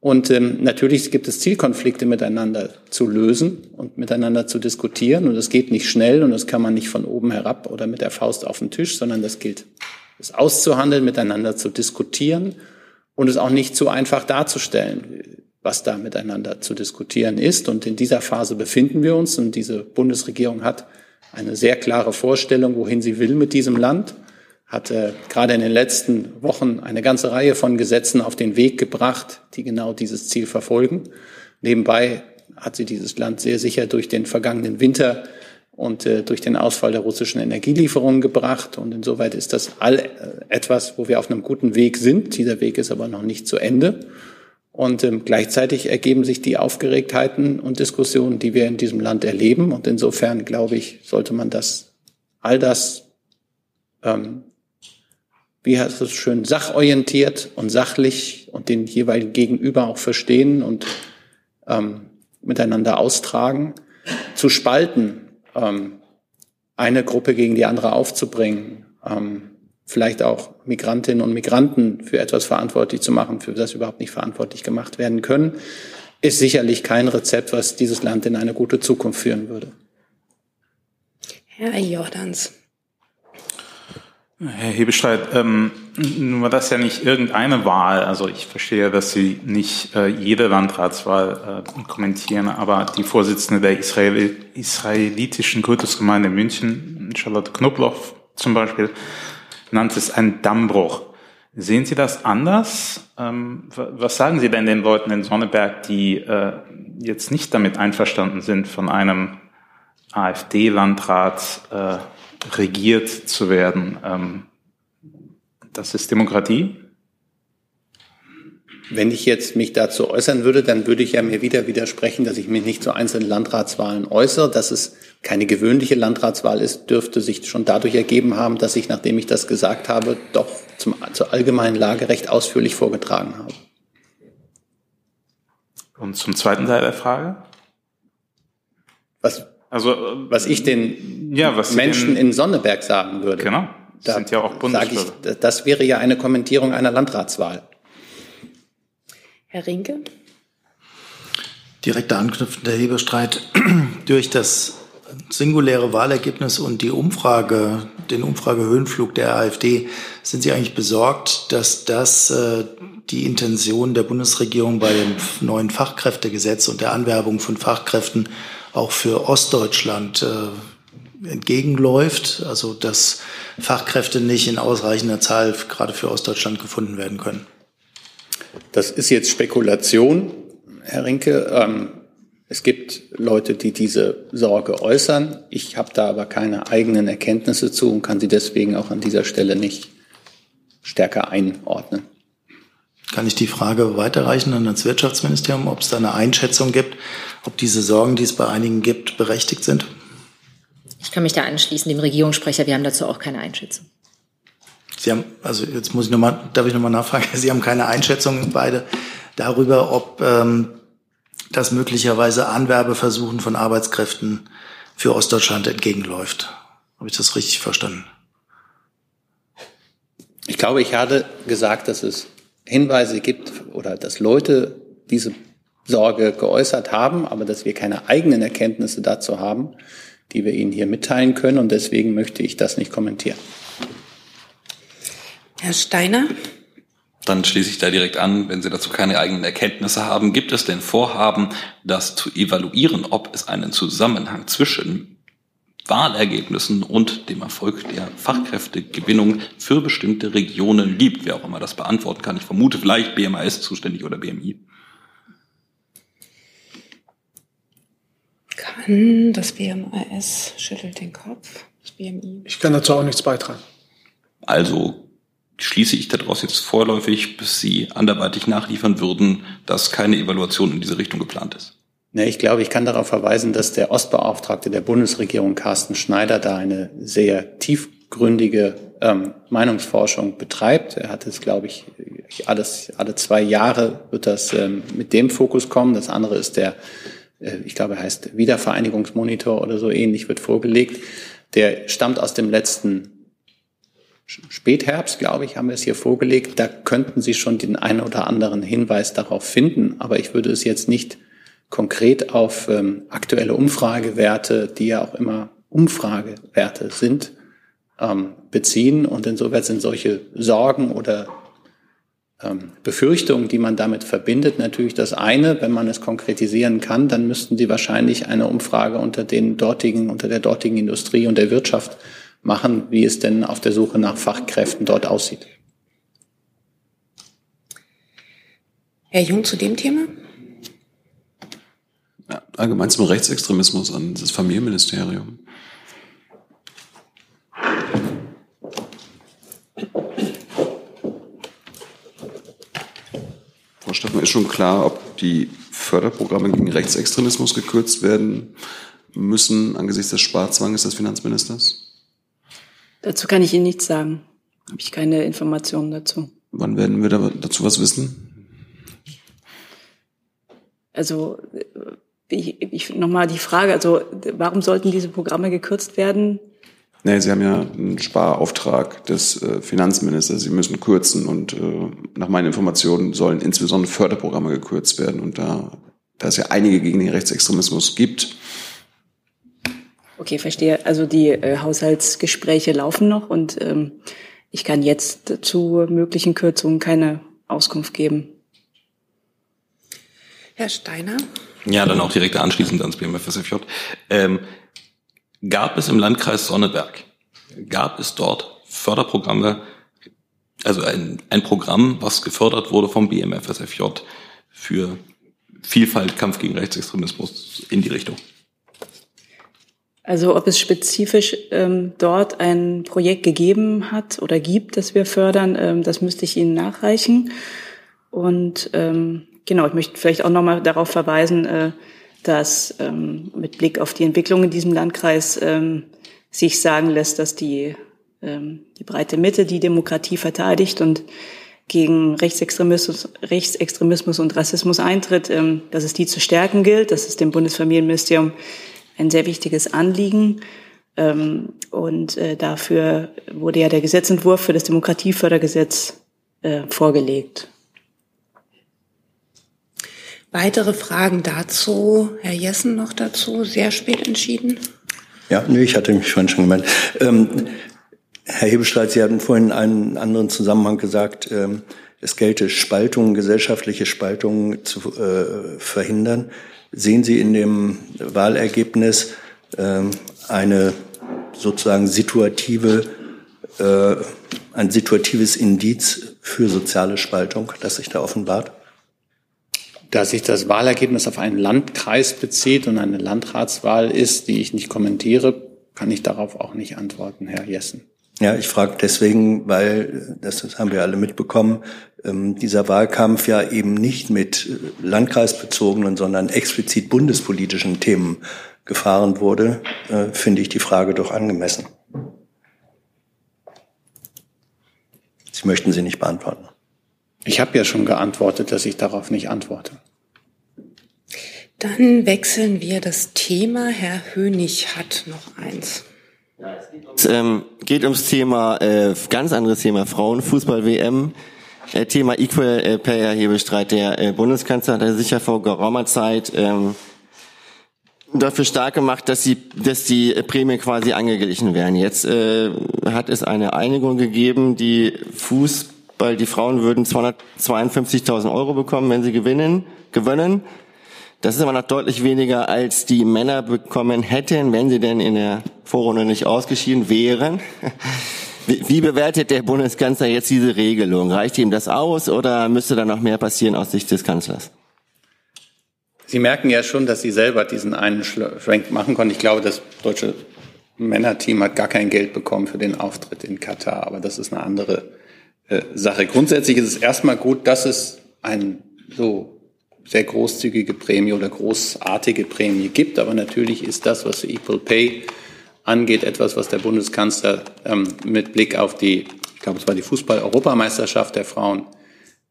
Und ähm, natürlich gibt es Zielkonflikte miteinander zu lösen und miteinander zu diskutieren. Und das geht nicht schnell und das kann man nicht von oben herab oder mit der Faust auf den Tisch, sondern das gilt, es auszuhandeln, miteinander zu diskutieren und es auch nicht zu einfach darzustellen, was da miteinander zu diskutieren ist. Und in dieser Phase befinden wir uns und diese Bundesregierung hat eine sehr klare Vorstellung, wohin sie will mit diesem Land, hat äh, gerade in den letzten Wochen eine ganze Reihe von Gesetzen auf den Weg gebracht, die genau dieses Ziel verfolgen. Nebenbei hat sie dieses Land sehr sicher durch den vergangenen Winter und äh, durch den Ausfall der russischen Energielieferungen gebracht. Und insoweit ist das all äh, etwas, wo wir auf einem guten Weg sind. Dieser Weg ist aber noch nicht zu Ende. Und ähm, gleichzeitig ergeben sich die Aufgeregtheiten und Diskussionen, die wir in diesem Land erleben. Und insofern, glaube ich, sollte man das, all das, ähm, wie heißt es schön, sachorientiert und sachlich und den jeweiligen Gegenüber auch verstehen und ähm, miteinander austragen. Zu spalten, ähm, eine Gruppe gegen die andere aufzubringen, ähm, vielleicht auch Migrantinnen und Migranten für etwas verantwortlich zu machen, für das überhaupt nicht verantwortlich gemacht werden können, ist sicherlich kein Rezept, was dieses Land in eine gute Zukunft führen würde. Herr Jordans. Herr Hebestreit, ähm, nun war das ja nicht irgendeine Wahl. Also ich verstehe, dass Sie nicht äh, jede Landratswahl äh, kommentieren, aber die Vorsitzende der Israel israelitischen Kultusgemeinde München, Charlotte Knobloch zum Beispiel, nannte es einen Dammbruch. Sehen Sie das anders? Ähm, was sagen Sie denn den Leuten in Sonneberg, die äh, jetzt nicht damit einverstanden sind, von einem AfD-Landrat äh, regiert zu werden. Ähm, das ist Demokratie. Wenn ich jetzt mich dazu äußern würde, dann würde ich ja mir wieder widersprechen, dass ich mich nicht zu einzelnen Landratswahlen äußere. Dass es keine gewöhnliche Landratswahl ist, dürfte sich schon dadurch ergeben haben, dass ich, nachdem ich das gesagt habe, doch zum, zur allgemeinen Lage recht ausführlich vorgetragen habe. Und zum zweiten Teil der Frage? Was, also, was ich den ja, was Menschen in Sonneberg sagen würde. Genau. Das sind ja auch Bundesbürger. Ich, das wäre ja eine Kommentierung einer Landratswahl. Herr Rinke? Direkter Anknüpfen der Hebestreit durch das singuläre Wahlergebnis und die Umfrage, den Umfragehöhenflug der AfD, sind Sie eigentlich besorgt, dass das äh, die Intention der Bundesregierung bei dem neuen Fachkräftegesetz und der Anwerbung von Fachkräften auch für Ostdeutschland äh, entgegenläuft, also dass Fachkräfte nicht in ausreichender Zahl gerade für Ostdeutschland gefunden werden können? Das ist jetzt Spekulation, Herr Rinke. Ähm, es gibt Leute, die diese Sorge äußern. Ich habe da aber keine eigenen Erkenntnisse zu und kann sie deswegen auch an dieser Stelle nicht stärker einordnen. Kann ich die Frage weiterreichen an das Wirtschaftsministerium, ob es da eine Einschätzung gibt, ob diese Sorgen, die es bei einigen gibt, berechtigt sind? Ich kann mich da anschließen, dem Regierungssprecher. Wir haben dazu auch keine Einschätzung. Sie haben, also jetzt muss ich nochmal, darf ich nochmal nachfragen, Sie haben keine Einschätzung beide darüber, ob ähm, das möglicherweise Anwerbeversuchen von Arbeitskräften für Ostdeutschland entgegenläuft. Habe ich das richtig verstanden? Ich glaube, ich hatte gesagt, dass es Hinweise gibt oder dass Leute diese Sorge geäußert haben, aber dass wir keine eigenen Erkenntnisse dazu haben, die wir Ihnen hier mitteilen können. Und deswegen möchte ich das nicht kommentieren. Herr Steiner? Dann schließe ich da direkt an, wenn Sie dazu keine eigenen Erkenntnisse haben. Gibt es denn Vorhaben, das zu evaluieren, ob es einen Zusammenhang zwischen Wahlergebnissen und dem Erfolg der Fachkräftegewinnung für bestimmte Regionen gibt? Wer auch immer das beantworten kann. Ich vermute vielleicht BMAS zuständig oder BMI. Kann das BMAS schüttelt den Kopf. Das BMI. Ich kann dazu auch nichts beitragen. Also schließe ich daraus jetzt vorläufig, bis Sie anderweitig nachliefern würden, dass keine Evaluation in diese Richtung geplant ist? Ne, ich glaube, ich kann darauf verweisen, dass der Ostbeauftragte der Bundesregierung, Carsten Schneider, da eine sehr tiefgründige ähm, Meinungsforschung betreibt. Er hat es, glaube ich, alles, alle zwei Jahre wird das ähm, mit dem Fokus kommen. Das andere ist der, äh, ich glaube, er heißt Wiedervereinigungsmonitor oder so ähnlich, wird vorgelegt. Der stammt aus dem letzten Spätherbst, glaube ich, haben wir es hier vorgelegt. Da könnten Sie schon den einen oder anderen Hinweis darauf finden. Aber ich würde es jetzt nicht konkret auf ähm, aktuelle Umfragewerte, die ja auch immer Umfragewerte sind, ähm, beziehen. Und insoweit sind solche Sorgen oder ähm, Befürchtungen, die man damit verbindet, natürlich das eine. Wenn man es konkretisieren kann, dann müssten Sie wahrscheinlich eine Umfrage unter den dortigen, unter der dortigen Industrie und der Wirtschaft machen, wie es denn auf der Suche nach Fachkräften dort aussieht. Herr Jung zu dem Thema? Ja, allgemein zum Rechtsextremismus an das Familienministerium. Frau Steffmann, ist schon klar, ob die Förderprogramme gegen Rechtsextremismus gekürzt werden müssen angesichts des Sparzwanges des Finanzministers? Dazu kann ich Ihnen nichts sagen. Habe ich keine Informationen dazu. Wann werden wir dazu was wissen? Also ich, ich nochmal die Frage, also warum sollten diese Programme gekürzt werden? Nee, Sie haben ja einen Sparauftrag des äh, Finanzministers. Sie müssen kürzen und äh, nach meinen Informationen sollen insbesondere Förderprogramme gekürzt werden. Und da, da es ja einige gegen den Rechtsextremismus gibt, Okay, verstehe. Also die äh, Haushaltsgespräche laufen noch und ähm, ich kann jetzt zu möglichen Kürzungen keine Auskunft geben. Herr Steiner? Ja, dann auch direkt anschließend ans BMFSFJ. Ähm, gab es im Landkreis Sonneberg, gab es dort Förderprogramme, also ein, ein Programm, was gefördert wurde vom BMFSFJ für Vielfalt, Kampf gegen Rechtsextremismus in die Richtung? Also ob es spezifisch ähm, dort ein Projekt gegeben hat oder gibt, das wir fördern, ähm, das müsste ich Ihnen nachreichen. Und ähm, genau, ich möchte vielleicht auch nochmal darauf verweisen, äh, dass ähm, mit Blick auf die Entwicklung in diesem Landkreis ähm, sich sagen lässt, dass die, ähm, die breite Mitte die Demokratie verteidigt und gegen Rechtsextremismus, Rechtsextremismus und Rassismus eintritt, ähm, dass es die zu stärken gilt. Das ist dem Bundesfamilienministerium ein sehr wichtiges Anliegen. Ähm, und äh, dafür wurde ja der Gesetzentwurf für das Demokratiefördergesetz äh, vorgelegt. Weitere Fragen dazu? Herr Jessen noch dazu? Sehr spät entschieden? Ja, nö, ich hatte mich vorhin schon gemeint. Ähm, Herr Hebestreit, Sie hatten vorhin einen anderen Zusammenhang gesagt, ähm, es gelte Spaltungen, gesellschaftliche Spaltungen zu äh, verhindern. Sehen Sie in dem Wahlergebnis ähm, eine sozusagen situative, äh, ein situatives Indiz für soziale Spaltung, das sich da offenbart? Da sich das Wahlergebnis auf einen Landkreis bezieht und eine Landratswahl ist, die ich nicht kommentiere, kann ich darauf auch nicht antworten, Herr Jessen. Ja, ich frage deswegen, weil, das haben wir alle mitbekommen, ähm, dieser Wahlkampf ja eben nicht mit äh, landkreisbezogenen, sondern explizit bundespolitischen Themen gefahren wurde, äh, finde ich die Frage doch angemessen. Sie möchten sie nicht beantworten. Ich habe ja schon geantwortet, dass ich darauf nicht antworte. Dann wechseln wir das Thema. Herr Hönig hat noch eins. Es ähm, geht ums Thema, äh, ganz anderes Thema, Frauenfußball-WM. Äh, Thema Equal äh, Pay Erhebestreit. Der äh, Bundeskanzler hat sich ja vor geraumer Zeit ähm, dafür stark gemacht, dass, sie, dass die Prämien quasi angeglichen werden. Jetzt äh, hat es eine Einigung gegeben, die Fußball, die Frauen würden 252.000 Euro bekommen, wenn sie gewinnen, gewinnen. Das ist aber noch deutlich weniger, als die Männer bekommen hätten, wenn sie denn in der Vorrunde nicht ausgeschieden wären. Wie, bewertet der Bundeskanzler jetzt diese Regelung? Reicht ihm das aus oder müsste da noch mehr passieren aus Sicht des Kanzlers? Sie merken ja schon, dass Sie selber diesen einen Schwenk machen konnten. Ich glaube, das deutsche Männerteam hat gar kein Geld bekommen für den Auftritt in Katar, aber das ist eine andere äh, Sache. Grundsätzlich ist es erstmal gut, dass es ein so sehr großzügige Prämie oder großartige Prämie gibt. Aber natürlich ist das, was Equal Pay angeht, etwas, was der Bundeskanzler ähm, mit Blick auf die, ich glaube, es war die Fußball-Europameisterschaft der Frauen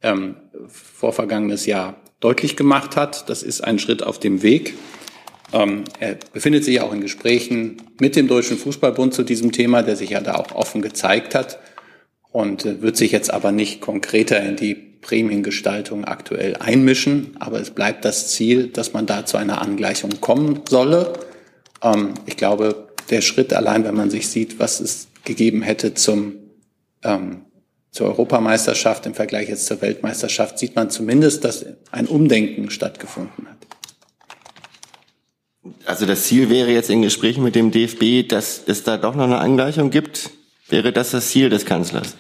ähm, vorvergangenes Jahr deutlich gemacht hat. Das ist ein Schritt auf dem Weg. Ähm, er befindet sich auch in Gesprächen mit dem Deutschen Fußballbund zu diesem Thema, der sich ja da auch offen gezeigt hat und äh, wird sich jetzt aber nicht konkreter in die Prämiengestaltung aktuell einmischen. Aber es bleibt das Ziel, dass man da zu einer Angleichung kommen solle. Ähm, ich glaube, der Schritt allein, wenn man sich sieht, was es gegeben hätte zum, ähm, zur Europameisterschaft im Vergleich jetzt zur Weltmeisterschaft, sieht man zumindest, dass ein Umdenken stattgefunden hat. Also das Ziel wäre jetzt in Gesprächen mit dem DFB, dass es da doch noch eine Angleichung gibt. Wäre das das Ziel des Kanzlers?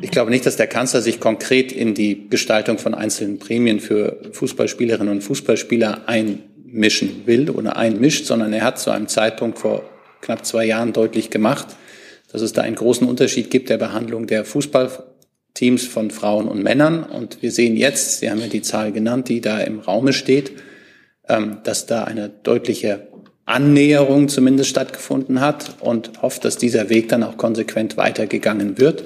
Ich glaube nicht, dass der Kanzler sich konkret in die Gestaltung von einzelnen Prämien für Fußballspielerinnen und Fußballspieler einmischen will oder einmischt, sondern er hat zu einem Zeitpunkt vor knapp zwei Jahren deutlich gemacht, dass es da einen großen Unterschied gibt der Behandlung der Fußballteams von Frauen und Männern. Und wir sehen jetzt, Sie haben ja die Zahl genannt, die da im Raume steht, ähm, dass da eine deutliche Annäherung zumindest stattgefunden hat und hofft, dass dieser Weg dann auch konsequent weitergegangen wird.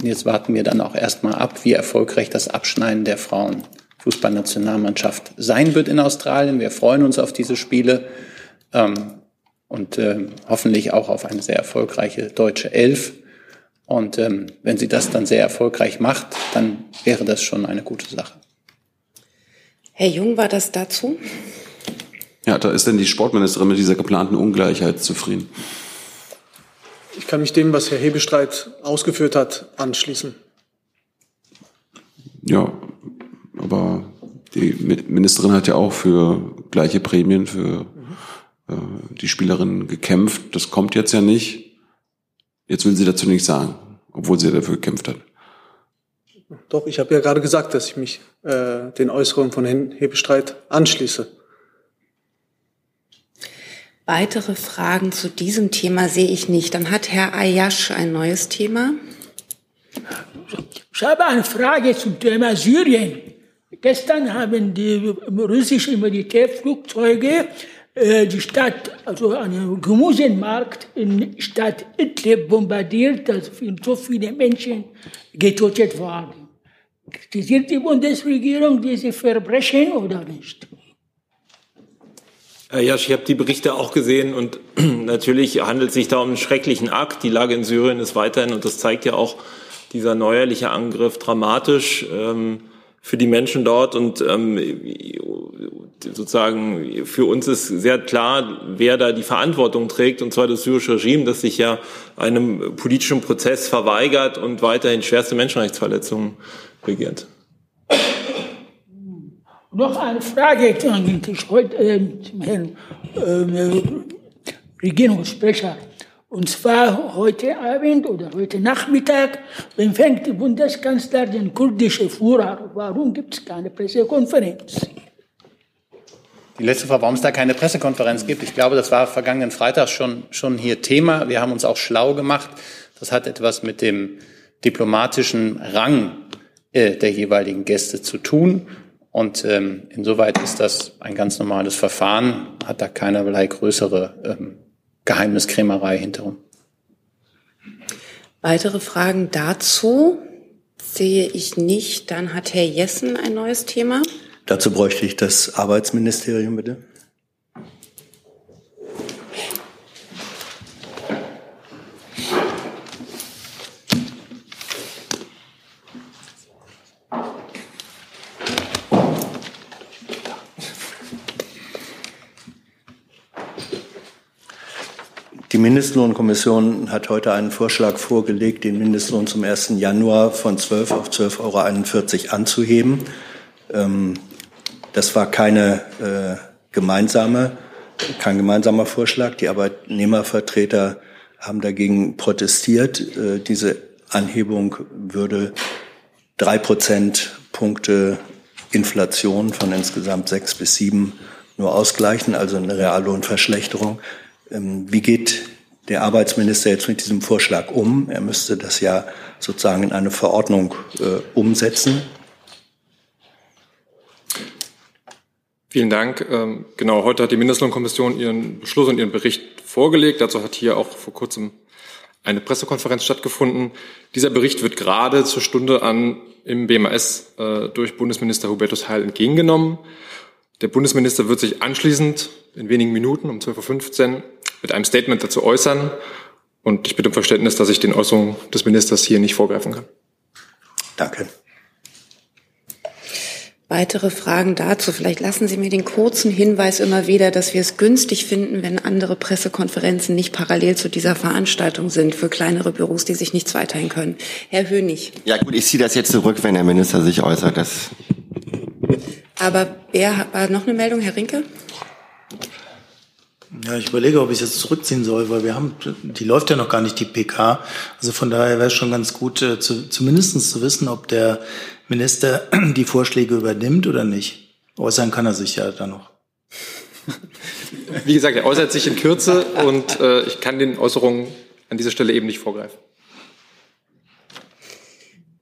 Und jetzt warten wir dann auch erstmal ab, wie erfolgreich das Abschneiden der Frauen Fußballnationalmannschaft sein wird in Australien. Wir freuen uns auf diese Spiele ähm, und äh, hoffentlich auch auf eine sehr erfolgreiche deutsche Elf. Und ähm, wenn sie das dann sehr erfolgreich macht, dann wäre das schon eine gute Sache. Herr Jung, war das dazu? Ja, da ist denn die Sportministerin mit dieser geplanten Ungleichheit zufrieden? Ich kann mich dem, was Herr Hebestreit ausgeführt hat, anschließen. Ja, aber die Ministerin hat ja auch für gleiche Prämien für äh, die Spielerinnen gekämpft. Das kommt jetzt ja nicht. Jetzt will sie dazu nichts sagen, obwohl sie dafür gekämpft hat. Doch, ich habe ja gerade gesagt, dass ich mich äh, den Äußerungen von Herrn Hebestreit anschließe. Weitere Fragen zu diesem Thema sehe ich nicht. Dann hat Herr Ayash ein neues Thema. Ich habe eine Frage zum Thema Syrien. Gestern haben die russischen Militärflugzeuge äh, die Stadt, also einen Gemüsemarkt in Stadt Idlib bombardiert, dass so viele Menschen getötet waren. Kritisiert die Bundesregierung diese Verbrechen oder nicht? Ja, ich habe die Berichte auch gesehen und natürlich handelt es sich da um einen schrecklichen Akt. Die Lage in Syrien ist weiterhin, und das zeigt ja auch dieser neuerliche Angriff, dramatisch ähm, für die Menschen dort. Und ähm, sozusagen für uns ist sehr klar, wer da die Verantwortung trägt, und zwar das syrische Regime, das sich ja einem politischen Prozess verweigert und weiterhin schwerste Menschenrechtsverletzungen begeht. Noch eine Frage eigentlich heute äh, zum Herrn äh, Regierungssprecher. Und zwar heute Abend oder heute Nachmittag empfängt die Bundeskanzler den kurdischen Führer. Warum gibt es keine Pressekonferenz? Die letzte Frage, warum es da keine Pressekonferenz gibt. Ich glaube, das war vergangenen Freitag schon, schon hier Thema. Wir haben uns auch schlau gemacht. Das hat etwas mit dem diplomatischen Rang äh, der jeweiligen Gäste zu tun. Und ähm, insoweit ist das ein ganz normales Verfahren, hat da keinerlei größere ähm, Geheimniskrämerei hinterrum. Weitere Fragen dazu sehe ich nicht. Dann hat Herr Jessen ein neues Thema. Dazu bräuchte ich das Arbeitsministerium, bitte. Mindestlohnkommission hat heute einen Vorschlag vorgelegt, den Mindestlohn zum 1. Januar von 12 auf 12,41 Euro anzuheben. Ähm, das war keine äh, gemeinsame, kein gemeinsamer Vorschlag. Die Arbeitnehmervertreter haben dagegen protestiert. Äh, diese Anhebung würde drei Prozentpunkte Inflation von insgesamt sechs bis sieben nur ausgleichen, also eine Reallohnverschlechterung. Ähm, wie geht der Arbeitsminister jetzt mit diesem Vorschlag um? Er müsste das ja sozusagen in eine Verordnung äh, umsetzen. Vielen Dank. Ähm, genau, heute hat die Mindestlohnkommission ihren Beschluss und ihren Bericht vorgelegt. Dazu hat hier auch vor kurzem eine Pressekonferenz stattgefunden. Dieser Bericht wird gerade zur Stunde an im BMAS äh, durch Bundesminister Hubertus Heil entgegengenommen. Der Bundesminister wird sich anschließend in wenigen Minuten um 12.15 Uhr mit einem Statement dazu äußern. Und ich bitte um Verständnis, dass ich den Äußerungen des Ministers hier nicht vorgreifen kann. Danke. Weitere Fragen dazu? Vielleicht lassen Sie mir den kurzen Hinweis immer wieder, dass wir es günstig finden, wenn andere Pressekonferenzen nicht parallel zu dieser Veranstaltung sind für kleinere Büros, die sich nicht zweiteilen können. Herr Hönig. Ja gut, ich ziehe das jetzt zurück, wenn der Minister sich äußert. Das Aber wer war noch eine Meldung, Herr Rinke? Ja, ich überlege, ob ich es jetzt zurückziehen soll, weil wir haben, die läuft ja noch gar nicht, die PK. Also von daher wäre es schon ganz gut, äh, zu, zumindest zu wissen, ob der Minister die Vorschläge übernimmt oder nicht. Äußern kann er sich ja dann noch. Wie gesagt, er äußert sich in Kürze und äh, ich kann den Äußerungen an dieser Stelle eben nicht vorgreifen.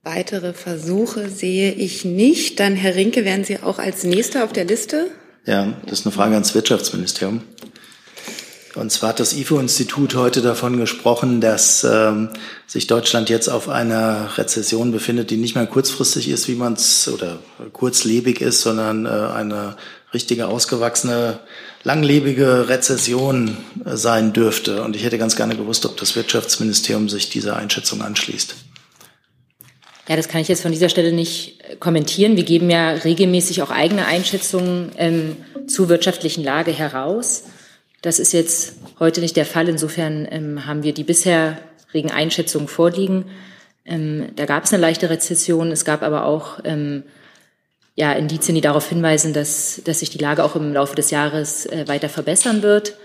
Weitere Versuche sehe ich nicht. Dann, Herr Rinke, wären Sie auch als Nächster auf der Liste? Ja, das ist eine Frage ans Wirtschaftsministerium. Und zwar hat das IFO-Institut heute davon gesprochen, dass ähm, sich Deutschland jetzt auf einer Rezession befindet, die nicht mehr kurzfristig ist, wie man es oder kurzlebig ist, sondern äh, eine richtige ausgewachsene, langlebige Rezession äh, sein dürfte. Und ich hätte ganz gerne gewusst, ob das Wirtschaftsministerium sich dieser Einschätzung anschließt. Ja, das kann ich jetzt von dieser Stelle nicht kommentieren. Wir geben ja regelmäßig auch eigene Einschätzungen ähm, zur wirtschaftlichen Lage heraus. Das ist jetzt heute nicht der Fall. Insofern ähm, haben wir die bisherigen Einschätzungen vorliegen. Ähm, da gab es eine leichte Rezession. Es gab aber auch ähm, ja, Indizien, die darauf hinweisen, dass, dass sich die Lage auch im Laufe des Jahres äh, weiter verbessern wird.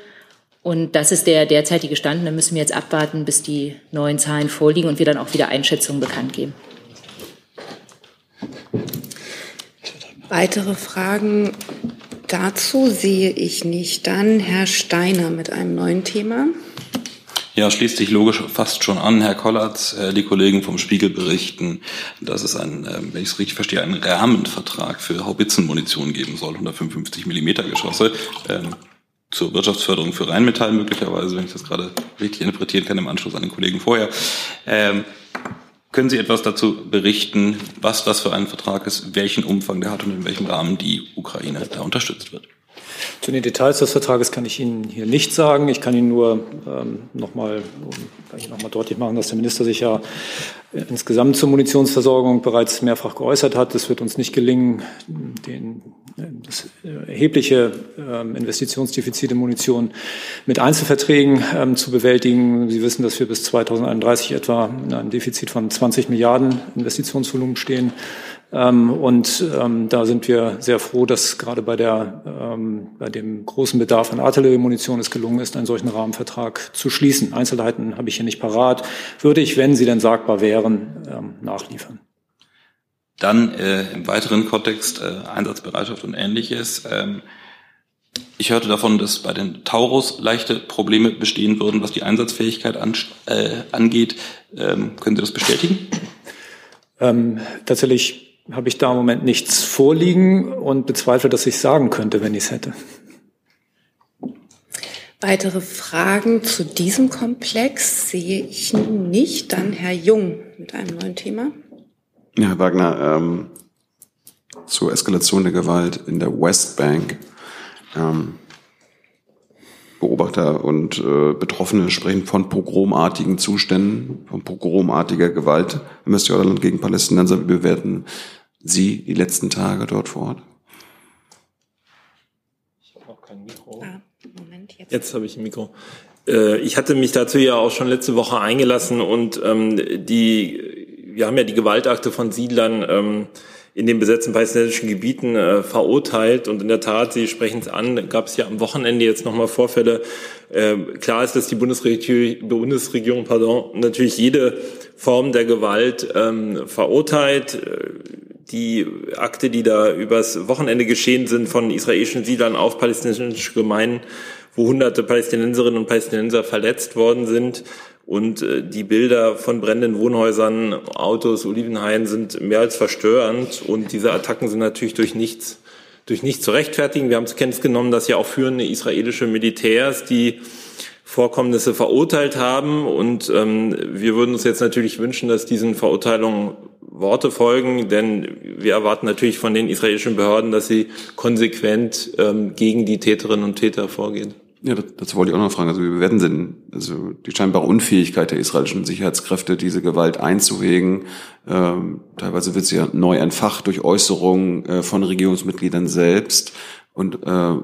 Und das ist der derzeitige Stand. Da müssen wir jetzt abwarten, bis die neuen Zahlen vorliegen und wir dann auch wieder Einschätzungen bekannt geben. Weitere Fragen Dazu sehe ich nicht. Dann Herr Steiner mit einem neuen Thema. Ja, schließt sich logisch fast schon an, Herr Kollatz. Äh, die Kollegen vom Spiegel berichten, dass es ein, äh, wenn ich es richtig verstehe, einen Rahmenvertrag für Haubitzenmunition geben soll, 155 Millimeter Geschosse. Ähm, zur Wirtschaftsförderung für Rheinmetall möglicherweise, wenn ich das gerade richtig interpretieren kann, im Anschluss an den Kollegen vorher. Ähm, können Sie etwas dazu berichten, was das für ein Vertrag ist, welchen Umfang der hat und in welchem Rahmen die Ukraine da unterstützt wird? Zu den Details des Vertrages kann ich Ihnen hier nicht sagen. Ich kann Ihnen nur ähm, nochmal noch mal deutlich machen, dass der Minister sich ja insgesamt zur Munitionsversorgung bereits mehrfach geäußert hat. Es wird uns nicht gelingen, den, das erhebliche ähm, Investitionsdefizit in Munition mit Einzelverträgen ähm, zu bewältigen. Sie wissen, dass wir bis 2031 etwa in einem Defizit von 20 Milliarden Investitionsvolumen stehen. Ähm, und da sind wir sehr froh, dass gerade bei, der, bei dem großen Bedarf an Artilleriemunition es gelungen ist, einen solchen Rahmenvertrag zu schließen. Einzelheiten habe ich hier nicht parat. Würde ich, wenn sie denn sagbar wären, nachliefern. Dann äh, im weiteren Kontext äh, Einsatzbereitschaft und ähnliches. Ähm, ich hörte davon, dass bei den Taurus leichte Probleme bestehen würden, was die Einsatzfähigkeit an, äh, angeht. Ähm, können Sie das bestätigen? Ähm, tatsächlich habe ich da im Moment nichts vorliegen und bezweifle, dass ich sagen könnte, wenn ich es hätte. Weitere Fragen zu diesem Komplex sehe ich nicht. Dann Herr Jung mit einem neuen Thema. Ja, Herr Wagner, ähm, zur Eskalation der Gewalt in der Westbank. Ähm, Beobachter und äh, Betroffene sprechen von pogromartigen Zuständen, von pogromartiger Gewalt im Westjordanland gegen Palästinenser. Wie bewerten Sie die letzten Tage dort vor Ort? Ich habe noch kein Mikro. Ah, Moment, jetzt. Jetzt habe ich ein Mikro. Äh, ich hatte mich dazu ja auch schon letzte Woche eingelassen und ähm, die, wir haben ja die Gewaltakte von Siedlern ähm, in den besetzten palästinensischen Gebieten äh, verurteilt. Und in der Tat, Sie sprechen es an, gab es ja am Wochenende jetzt nochmal Vorfälle. Äh, klar ist, dass die Bundesregierung, Bundesregierung pardon, natürlich jede Form der Gewalt ähm, verurteilt die Akte, die da übers Wochenende geschehen sind von israelischen Siedlern auf palästinensische Gemeinden, wo hunderte Palästinenserinnen und Palästinenser verletzt worden sind. Und äh, die Bilder von brennenden Wohnhäusern, Autos, Olivenhainen sind mehr als verstörend. Und diese Attacken sind natürlich durch nichts, durch nichts zu rechtfertigen. Wir haben zur Kenntnis genommen, dass ja auch führende israelische Militärs, die Vorkommnisse verurteilt haben. Und ähm, wir würden uns jetzt natürlich wünschen, dass diesen Verurteilungen Worte folgen, denn wir erwarten natürlich von den israelischen Behörden, dass sie konsequent ähm, gegen die Täterinnen und Täter vorgehen. Ja, dazu wollte ich auch noch fragen. Also wie bewerten Sie denn also die scheinbare Unfähigkeit der israelischen Sicherheitskräfte, diese Gewalt einzuwägen? Ähm, teilweise wird sie ja neu entfacht durch Äußerungen äh, von Regierungsmitgliedern selbst. Und äh,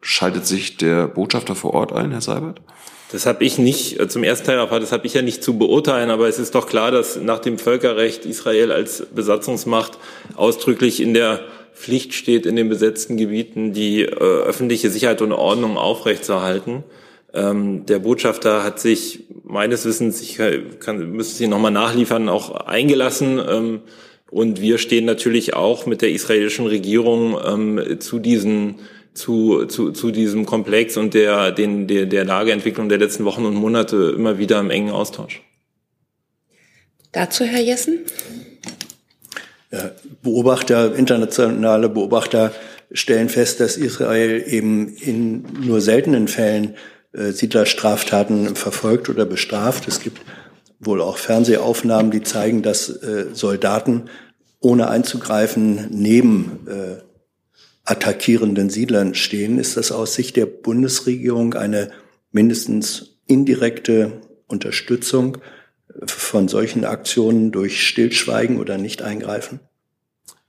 schaltet sich der Botschafter vor Ort ein, Herr Seibert? Das habe ich nicht äh, zum ersten Teil, das habe ich ja nicht zu beurteilen, aber es ist doch klar, dass nach dem Völkerrecht Israel als Besatzungsmacht ausdrücklich in der Pflicht steht, in den besetzten Gebieten die äh, öffentliche Sicherheit und Ordnung aufrechtzuerhalten. Ähm, der Botschafter hat sich meines Wissens, ich kann, müsste Sie nochmal nachliefern, auch eingelassen. Ähm, und wir stehen natürlich auch mit der israelischen Regierung ähm, zu diesen zu, zu, zu diesem Komplex und der, den, der, der Lageentwicklung der letzten Wochen und Monate immer wieder im engen Austausch. Dazu Herr Jessen? Ja, Beobachter, internationale Beobachter stellen fest, dass Israel eben in nur seltenen Fällen äh, Siedlerstraftaten verfolgt oder bestraft. Es gibt wohl auch Fernsehaufnahmen, die zeigen, dass äh, Soldaten ohne einzugreifen neben äh, attackierenden Siedlern stehen. Ist das aus Sicht der Bundesregierung eine mindestens indirekte Unterstützung von solchen Aktionen durch Stillschweigen oder Nicht-Eingreifen?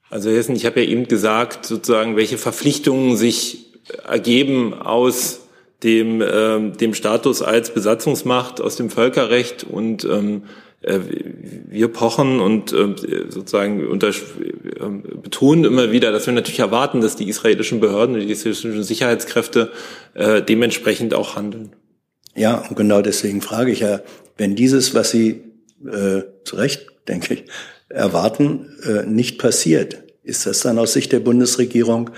Also Hessen, ich habe ja eben gesagt, sozusagen, welche Verpflichtungen sich ergeben aus dem, äh, dem Status als Besatzungsmacht, aus dem Völkerrecht und ähm, äh, wir pochen und äh, sozusagen unter, ähm, betonen immer wieder, dass wir natürlich erwarten, dass die israelischen Behörden und die israelischen Sicherheitskräfte äh, dementsprechend auch handeln. Ja, und genau deswegen frage ich ja, wenn dieses, was Sie äh, zu Recht, denke ich, erwarten, äh, nicht passiert, ist das dann aus Sicht der Bundesregierung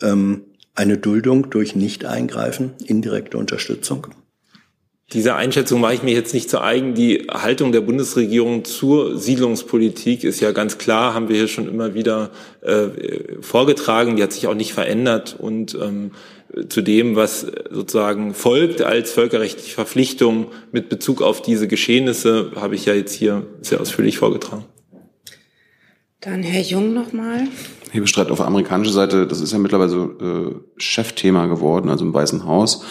ähm, eine Duldung durch Nicht-Eingreifen, indirekte Unterstützung? Diese Einschätzung mache ich mir jetzt nicht zu eigen. Die Haltung der Bundesregierung zur Siedlungspolitik ist ja ganz klar, haben wir hier schon immer wieder äh, vorgetragen. Die hat sich auch nicht verändert. Und ähm, zu dem, was sozusagen folgt als völkerrechtliche Verpflichtung mit Bezug auf diese Geschehnisse, habe ich ja jetzt hier sehr ausführlich vorgetragen. Dann Herr Jung nochmal. Hebestreit auf amerikanischer Seite, das ist ja mittlerweile so äh, Chefthema geworden, also im Weißen Haus.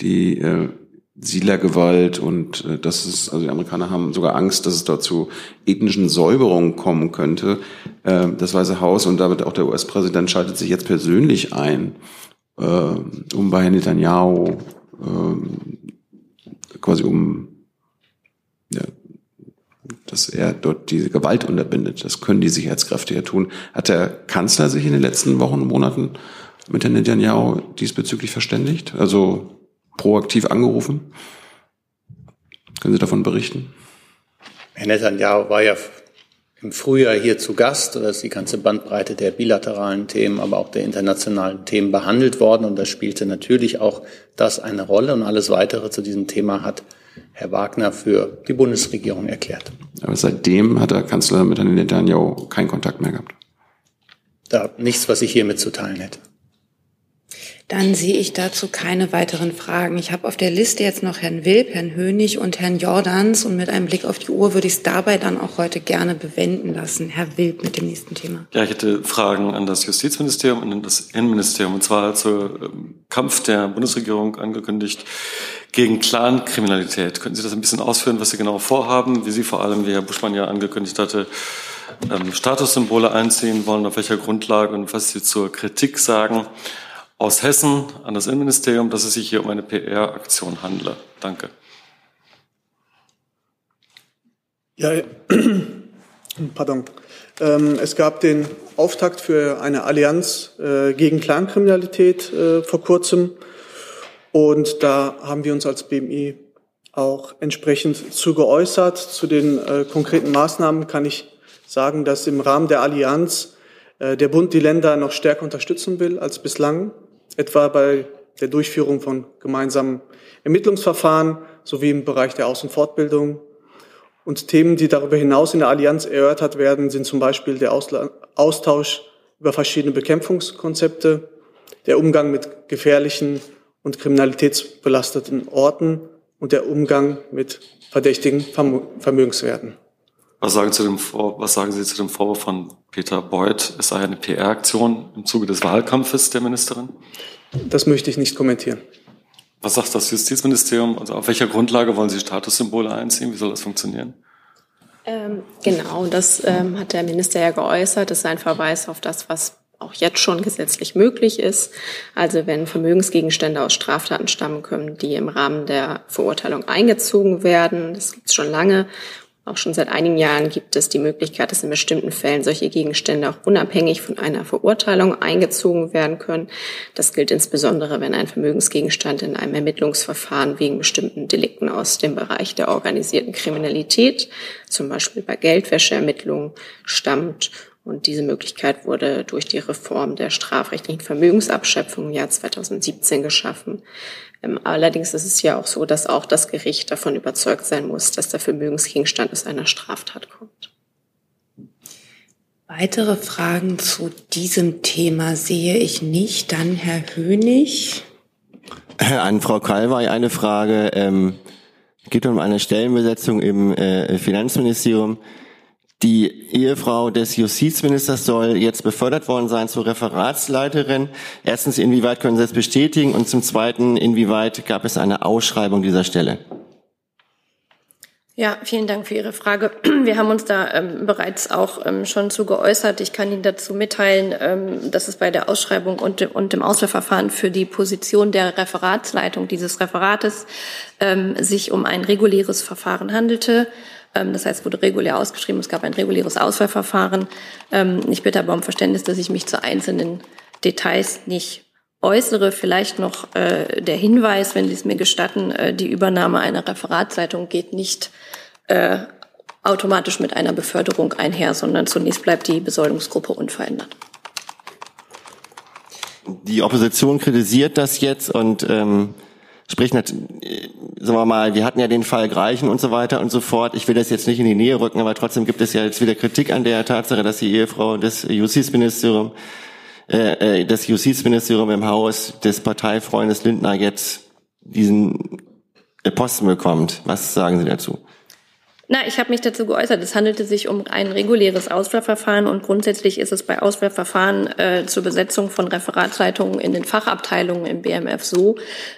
Die äh, Siedlergewalt und äh, das ist, also die Amerikaner haben sogar Angst, dass es dort zu ethnischen Säuberungen kommen könnte. Äh, das Weiße Haus und damit auch der US-Präsident schaltet sich jetzt persönlich ein, äh, um bei Netanyahu äh, quasi um ja, dass er dort diese Gewalt unterbindet. Das können die Sicherheitskräfte ja tun. Hat der Kanzler sich in den letzten Wochen und Monaten mit Herrn Netanyahu diesbezüglich verständigt? Also proaktiv angerufen? Können Sie davon berichten? Herr Netanyahu war ja im Frühjahr hier zu Gast. Da ist die ganze Bandbreite der bilateralen Themen, aber auch der internationalen Themen behandelt worden. Und da spielte natürlich auch das eine Rolle. Und alles weitere zu diesem Thema hat Herr Wagner für die Bundesregierung erklärt. Aber seitdem hat der Kanzler mit Herrn Netanyahu keinen Kontakt mehr gehabt. Da nichts, was ich hier mitzuteilen hätte. Dann sehe ich dazu keine weiteren Fragen. Ich habe auf der Liste jetzt noch Herrn Wilp, Herrn Hönig und Herrn Jordans. Und mit einem Blick auf die Uhr würde ich es dabei dann auch heute gerne bewenden lassen. Herr Wilp mit dem nächsten Thema. Ja, ich hätte Fragen an das Justizministerium und an das Innenministerium. Und zwar zum ähm, Kampf der Bundesregierung angekündigt gegen Clankriminalität. Könnten Sie das ein bisschen ausführen, was Sie genau vorhaben, wie Sie vor allem, wie Herr Buschmann ja angekündigt hatte, ähm, Statussymbole einziehen wollen, auf welcher Grundlage und was Sie zur Kritik sagen? Aus Hessen an das Innenministerium, dass es sich hier um eine PR-Aktion handle. Danke. Ja, pardon. Ähm, es gab den Auftakt für eine Allianz äh, gegen Clankriminalität äh, vor kurzem. Und da haben wir uns als BMI auch entsprechend zu geäußert. Zu den äh, konkreten Maßnahmen kann ich sagen, dass im Rahmen der Allianz äh, der Bund die Länder noch stärker unterstützen will als bislang etwa bei der Durchführung von gemeinsamen Ermittlungsverfahren sowie im Bereich der Aus- und Fortbildung. Und Themen, die darüber hinaus in der Allianz erörtert werden, sind zum Beispiel der Austausch über verschiedene Bekämpfungskonzepte, der Umgang mit gefährlichen und kriminalitätsbelasteten Orten und der Umgang mit verdächtigen Vermögenswerten. Was sagen, zu dem Vor was sagen Sie zu dem Vorwurf von Peter Beuth? Es sei eine PR-Aktion im Zuge des Wahlkampfes der Ministerin? Das möchte ich nicht kommentieren. Was sagt das Justizministerium? Also auf welcher Grundlage wollen Sie Statussymbole einziehen? Wie soll das funktionieren? Ähm, genau, das ähm, hat der Minister ja geäußert. Das ist ein Verweis auf das, was auch jetzt schon gesetzlich möglich ist. Also wenn Vermögensgegenstände aus Straftaten stammen können, die im Rahmen der Verurteilung eingezogen werden, das gibt es schon lange, auch schon seit einigen Jahren gibt es die Möglichkeit, dass in bestimmten Fällen solche Gegenstände auch unabhängig von einer Verurteilung eingezogen werden können. Das gilt insbesondere, wenn ein Vermögensgegenstand in einem Ermittlungsverfahren wegen bestimmten Delikten aus dem Bereich der organisierten Kriminalität, zum Beispiel bei Geldwäscheermittlungen, stammt und diese Möglichkeit wurde durch die Reform der strafrechtlichen Vermögensabschöpfung im Jahr 2017 geschaffen. Ähm, allerdings ist es ja auch so, dass auch das Gericht davon überzeugt sein muss, dass der Vermögensgegenstand aus einer Straftat kommt. Weitere Fragen zu diesem Thema sehe ich nicht. Dann Herr Hönig. An Frau Kalwey eine Frage. Ähm, geht um eine Stellenbesetzung im äh, Finanzministerium. Die Ehefrau des Justizministers soll jetzt befördert worden sein zur Referatsleiterin. Erstens, inwieweit können Sie das bestätigen? Und zum Zweiten, inwieweit gab es eine Ausschreibung dieser Stelle? Ja, vielen Dank für Ihre Frage. Wir haben uns da ähm, bereits auch ähm, schon zu geäußert. Ich kann Ihnen dazu mitteilen, ähm, dass es bei der Ausschreibung und, und dem Auswahlverfahren für die Position der Referatsleitung dieses Referates ähm, sich um ein reguläres Verfahren handelte. Ähm, das heißt, wurde regulär ausgeschrieben. Es gab ein reguläres Auswahlverfahren. Ähm, ich bitte aber um Verständnis, dass ich mich zu einzelnen Details nicht äußere. Vielleicht noch äh, der Hinweis, wenn Sie es mir gestatten, äh, die Übernahme einer Referatsleitung geht nicht äh, automatisch mit einer Beförderung einher, sondern zunächst bleibt die Besoldungsgruppe unverändert. die Opposition kritisiert das jetzt und ähm, spricht, sagen wir mal, wir hatten ja den Fall Greichen und so weiter und so fort. Ich will das jetzt nicht in die Nähe rücken, aber trotzdem gibt es ja jetzt wieder Kritik an der Tatsache, dass die Ehefrau des Justizministeriums äh, äh, das Justizministerium im Haus des Parteifreundes Lindner jetzt diesen Posten bekommt. Was sagen Sie dazu? Na, ich habe mich dazu geäußert. Es handelte sich um ein reguläres Auswahlverfahren und grundsätzlich ist es bei Auswahlverfahren äh, zur Besetzung von Referatsleitungen in den Fachabteilungen im BMF so,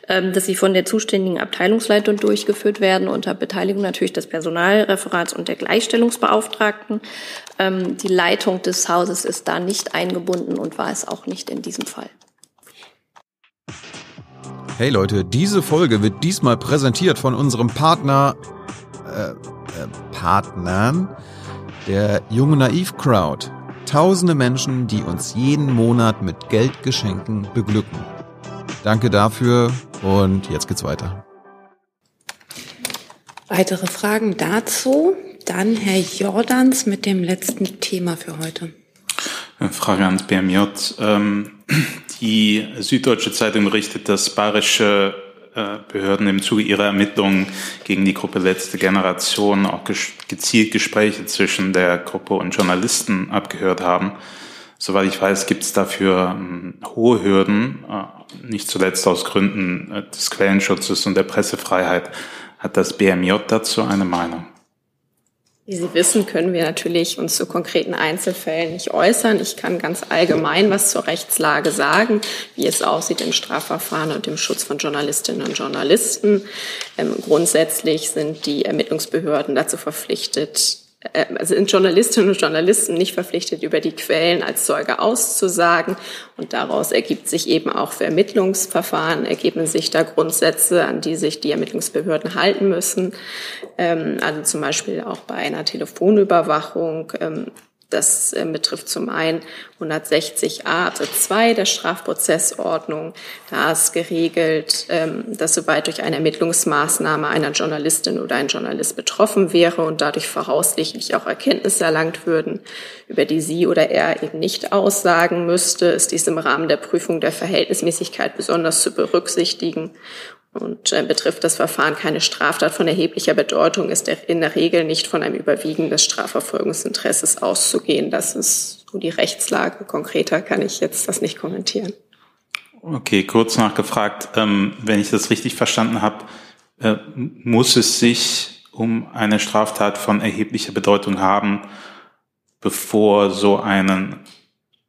ähm, dass sie von der zuständigen Abteilungsleitung durchgeführt werden unter Beteiligung natürlich des Personalreferats und der Gleichstellungsbeauftragten. Ähm, die Leitung des Hauses ist da nicht eingebunden und war es auch nicht in diesem Fall. Hey Leute, diese Folge wird diesmal präsentiert von unserem Partner äh, Partnern der Junge Naiv Crowd. Tausende Menschen, die uns jeden Monat mit Geldgeschenken beglücken. Danke dafür und jetzt geht's weiter. Weitere Fragen dazu? Dann Herr Jordans mit dem letzten Thema für heute. Frage ans BMJ. Ähm, die Süddeutsche Zeitung berichtet, dass bayerische Behörden im Zuge ihrer Ermittlungen gegen die Gruppe Letzte Generation auch gezielt Gespräche zwischen der Gruppe und Journalisten abgehört haben. Soweit ich weiß, gibt es dafür ähm, hohe Hürden, äh, nicht zuletzt aus Gründen äh, des Quellenschutzes und der Pressefreiheit. Hat das BMJ dazu eine Meinung? Wie Sie wissen, können wir natürlich uns zu konkreten Einzelfällen nicht äußern. Ich kann ganz allgemein was zur Rechtslage sagen, wie es aussieht im Strafverfahren und im Schutz von Journalistinnen und Journalisten. Ähm, grundsätzlich sind die Ermittlungsbehörden dazu verpflichtet, sind Journalistinnen und Journalisten nicht verpflichtet, über die Quellen als Zeuge auszusagen. Und daraus ergibt sich eben auch für Ermittlungsverfahren, ergeben sich da Grundsätze, an die sich die Ermittlungsbehörden halten müssen. Ähm, also zum Beispiel auch bei einer Telefonüberwachung ähm, das äh, betrifft zum einen 160a Absatz 2 der Strafprozessordnung. Da ist geregelt, ähm, dass sobald durch eine Ermittlungsmaßnahme einer Journalistin oder ein Journalist betroffen wäre und dadurch voraussichtlich auch Erkenntnisse erlangt würden, über die sie oder er eben nicht aussagen müsste, ist dies im Rahmen der Prüfung der Verhältnismäßigkeit besonders zu berücksichtigen und äh, betrifft das Verfahren keine Straftat von erheblicher Bedeutung, ist in der Regel nicht von einem Überwiegen des Strafverfolgungsinteresses auszugehen. Das ist so die Rechtslage. Konkreter kann ich jetzt das nicht kommentieren. Okay, kurz nachgefragt, ähm, wenn ich das richtig verstanden habe, äh, muss es sich um eine Straftat von erheblicher Bedeutung haben, bevor so einen,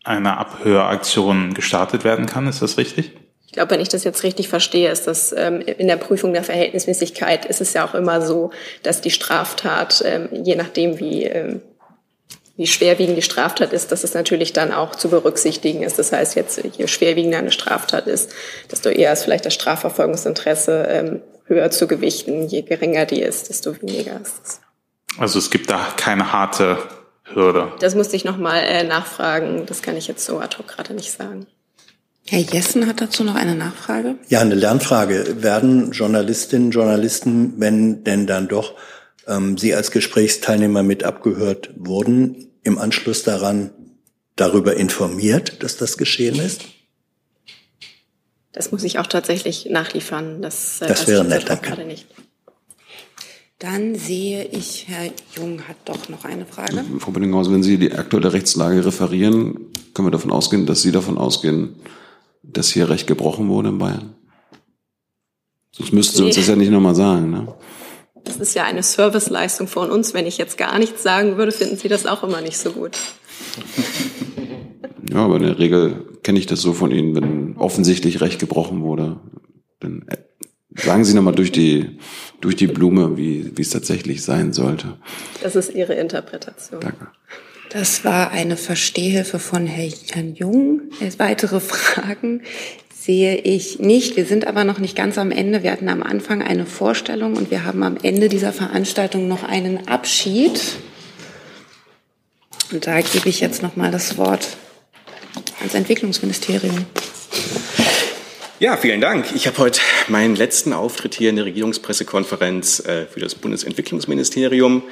eine Abhöraktion gestartet werden kann. Ist das richtig? Ich glaube, wenn ich das jetzt richtig verstehe, ist das ähm, in der Prüfung der Verhältnismäßigkeit ist es ja auch immer so, dass die Straftat, ähm, je nachdem wie, ähm, wie schwerwiegend die Straftat ist, dass es natürlich dann auch zu berücksichtigen ist. Das heißt, jetzt je schwerwiegender eine Straftat ist, desto eher ist vielleicht das Strafverfolgungsinteresse ähm, höher zu gewichten. Je geringer die ist, desto weniger ist es. Also es gibt da keine harte Hürde. Das musste ich nochmal äh, nachfragen. Das kann ich jetzt so ad hoc gerade nicht sagen. Herr Jessen hat dazu noch eine Nachfrage. Ja, eine Lernfrage. Werden Journalistinnen, Journalisten, wenn denn dann doch ähm, Sie als Gesprächsteilnehmer mit abgehört wurden, im Anschluss daran darüber informiert, dass das geschehen ist? Das muss ich auch tatsächlich nachliefern. Das, äh, das wäre nett, danke. Gerade nicht. Dann sehe ich, Herr Jung hat doch noch eine Frage. Frau Benninghausen, wenn Sie die aktuelle Rechtslage referieren, können wir davon ausgehen, dass Sie davon ausgehen, dass hier Recht gebrochen wurde in Bayern? Sonst müssten Sie uns das ja nicht nochmal sagen. Ne? Das ist ja eine Serviceleistung von uns. Wenn ich jetzt gar nichts sagen würde, finden Sie das auch immer nicht so gut. Ja, aber in der Regel kenne ich das so von Ihnen, wenn offensichtlich Recht gebrochen wurde, dann äh, sagen Sie nochmal durch die, durch die Blume, wie, wie es tatsächlich sein sollte. Das ist Ihre Interpretation. Danke. Das war eine Verstehhilfe von Herrn Jung. Weitere Fragen sehe ich nicht. Wir sind aber noch nicht ganz am Ende. Wir hatten am Anfang eine Vorstellung und wir haben am Ende dieser Veranstaltung noch einen Abschied. Und da gebe ich jetzt noch mal das Wort ans Entwicklungsministerium. Ja, vielen Dank. Ich habe heute meinen letzten Auftritt hier in der Regierungspressekonferenz äh, für das Bundesentwicklungsministerium.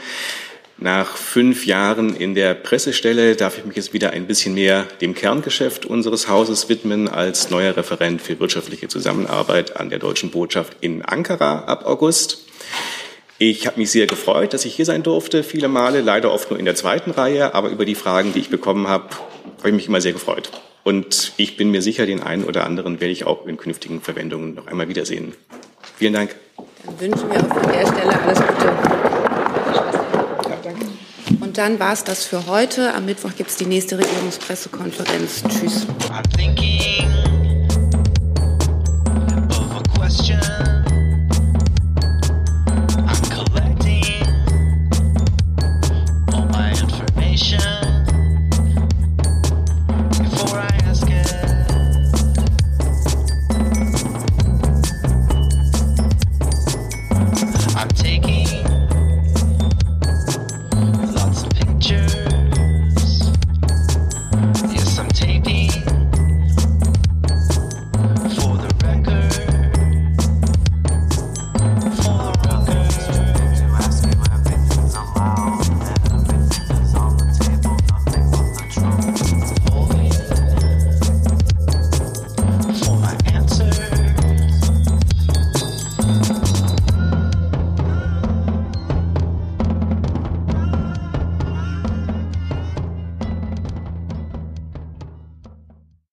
Nach fünf Jahren in der Pressestelle darf ich mich jetzt wieder ein bisschen mehr dem Kerngeschäft unseres Hauses widmen als neuer Referent für wirtschaftliche Zusammenarbeit an der Deutschen Botschaft in Ankara ab August. Ich habe mich sehr gefreut, dass ich hier sein durfte, viele Male, leider oft nur in der zweiten Reihe, aber über die Fragen, die ich bekommen habe, habe ich mich immer sehr gefreut. Und ich bin mir sicher, den einen oder anderen werde ich auch in künftigen Verwendungen noch einmal wiedersehen. Vielen Dank. Dann wünschen wir auch an der Stelle alles Gute. Und dann war es das für heute. Am Mittwoch gibt es die nächste Regierungspressekonferenz. Tschüss.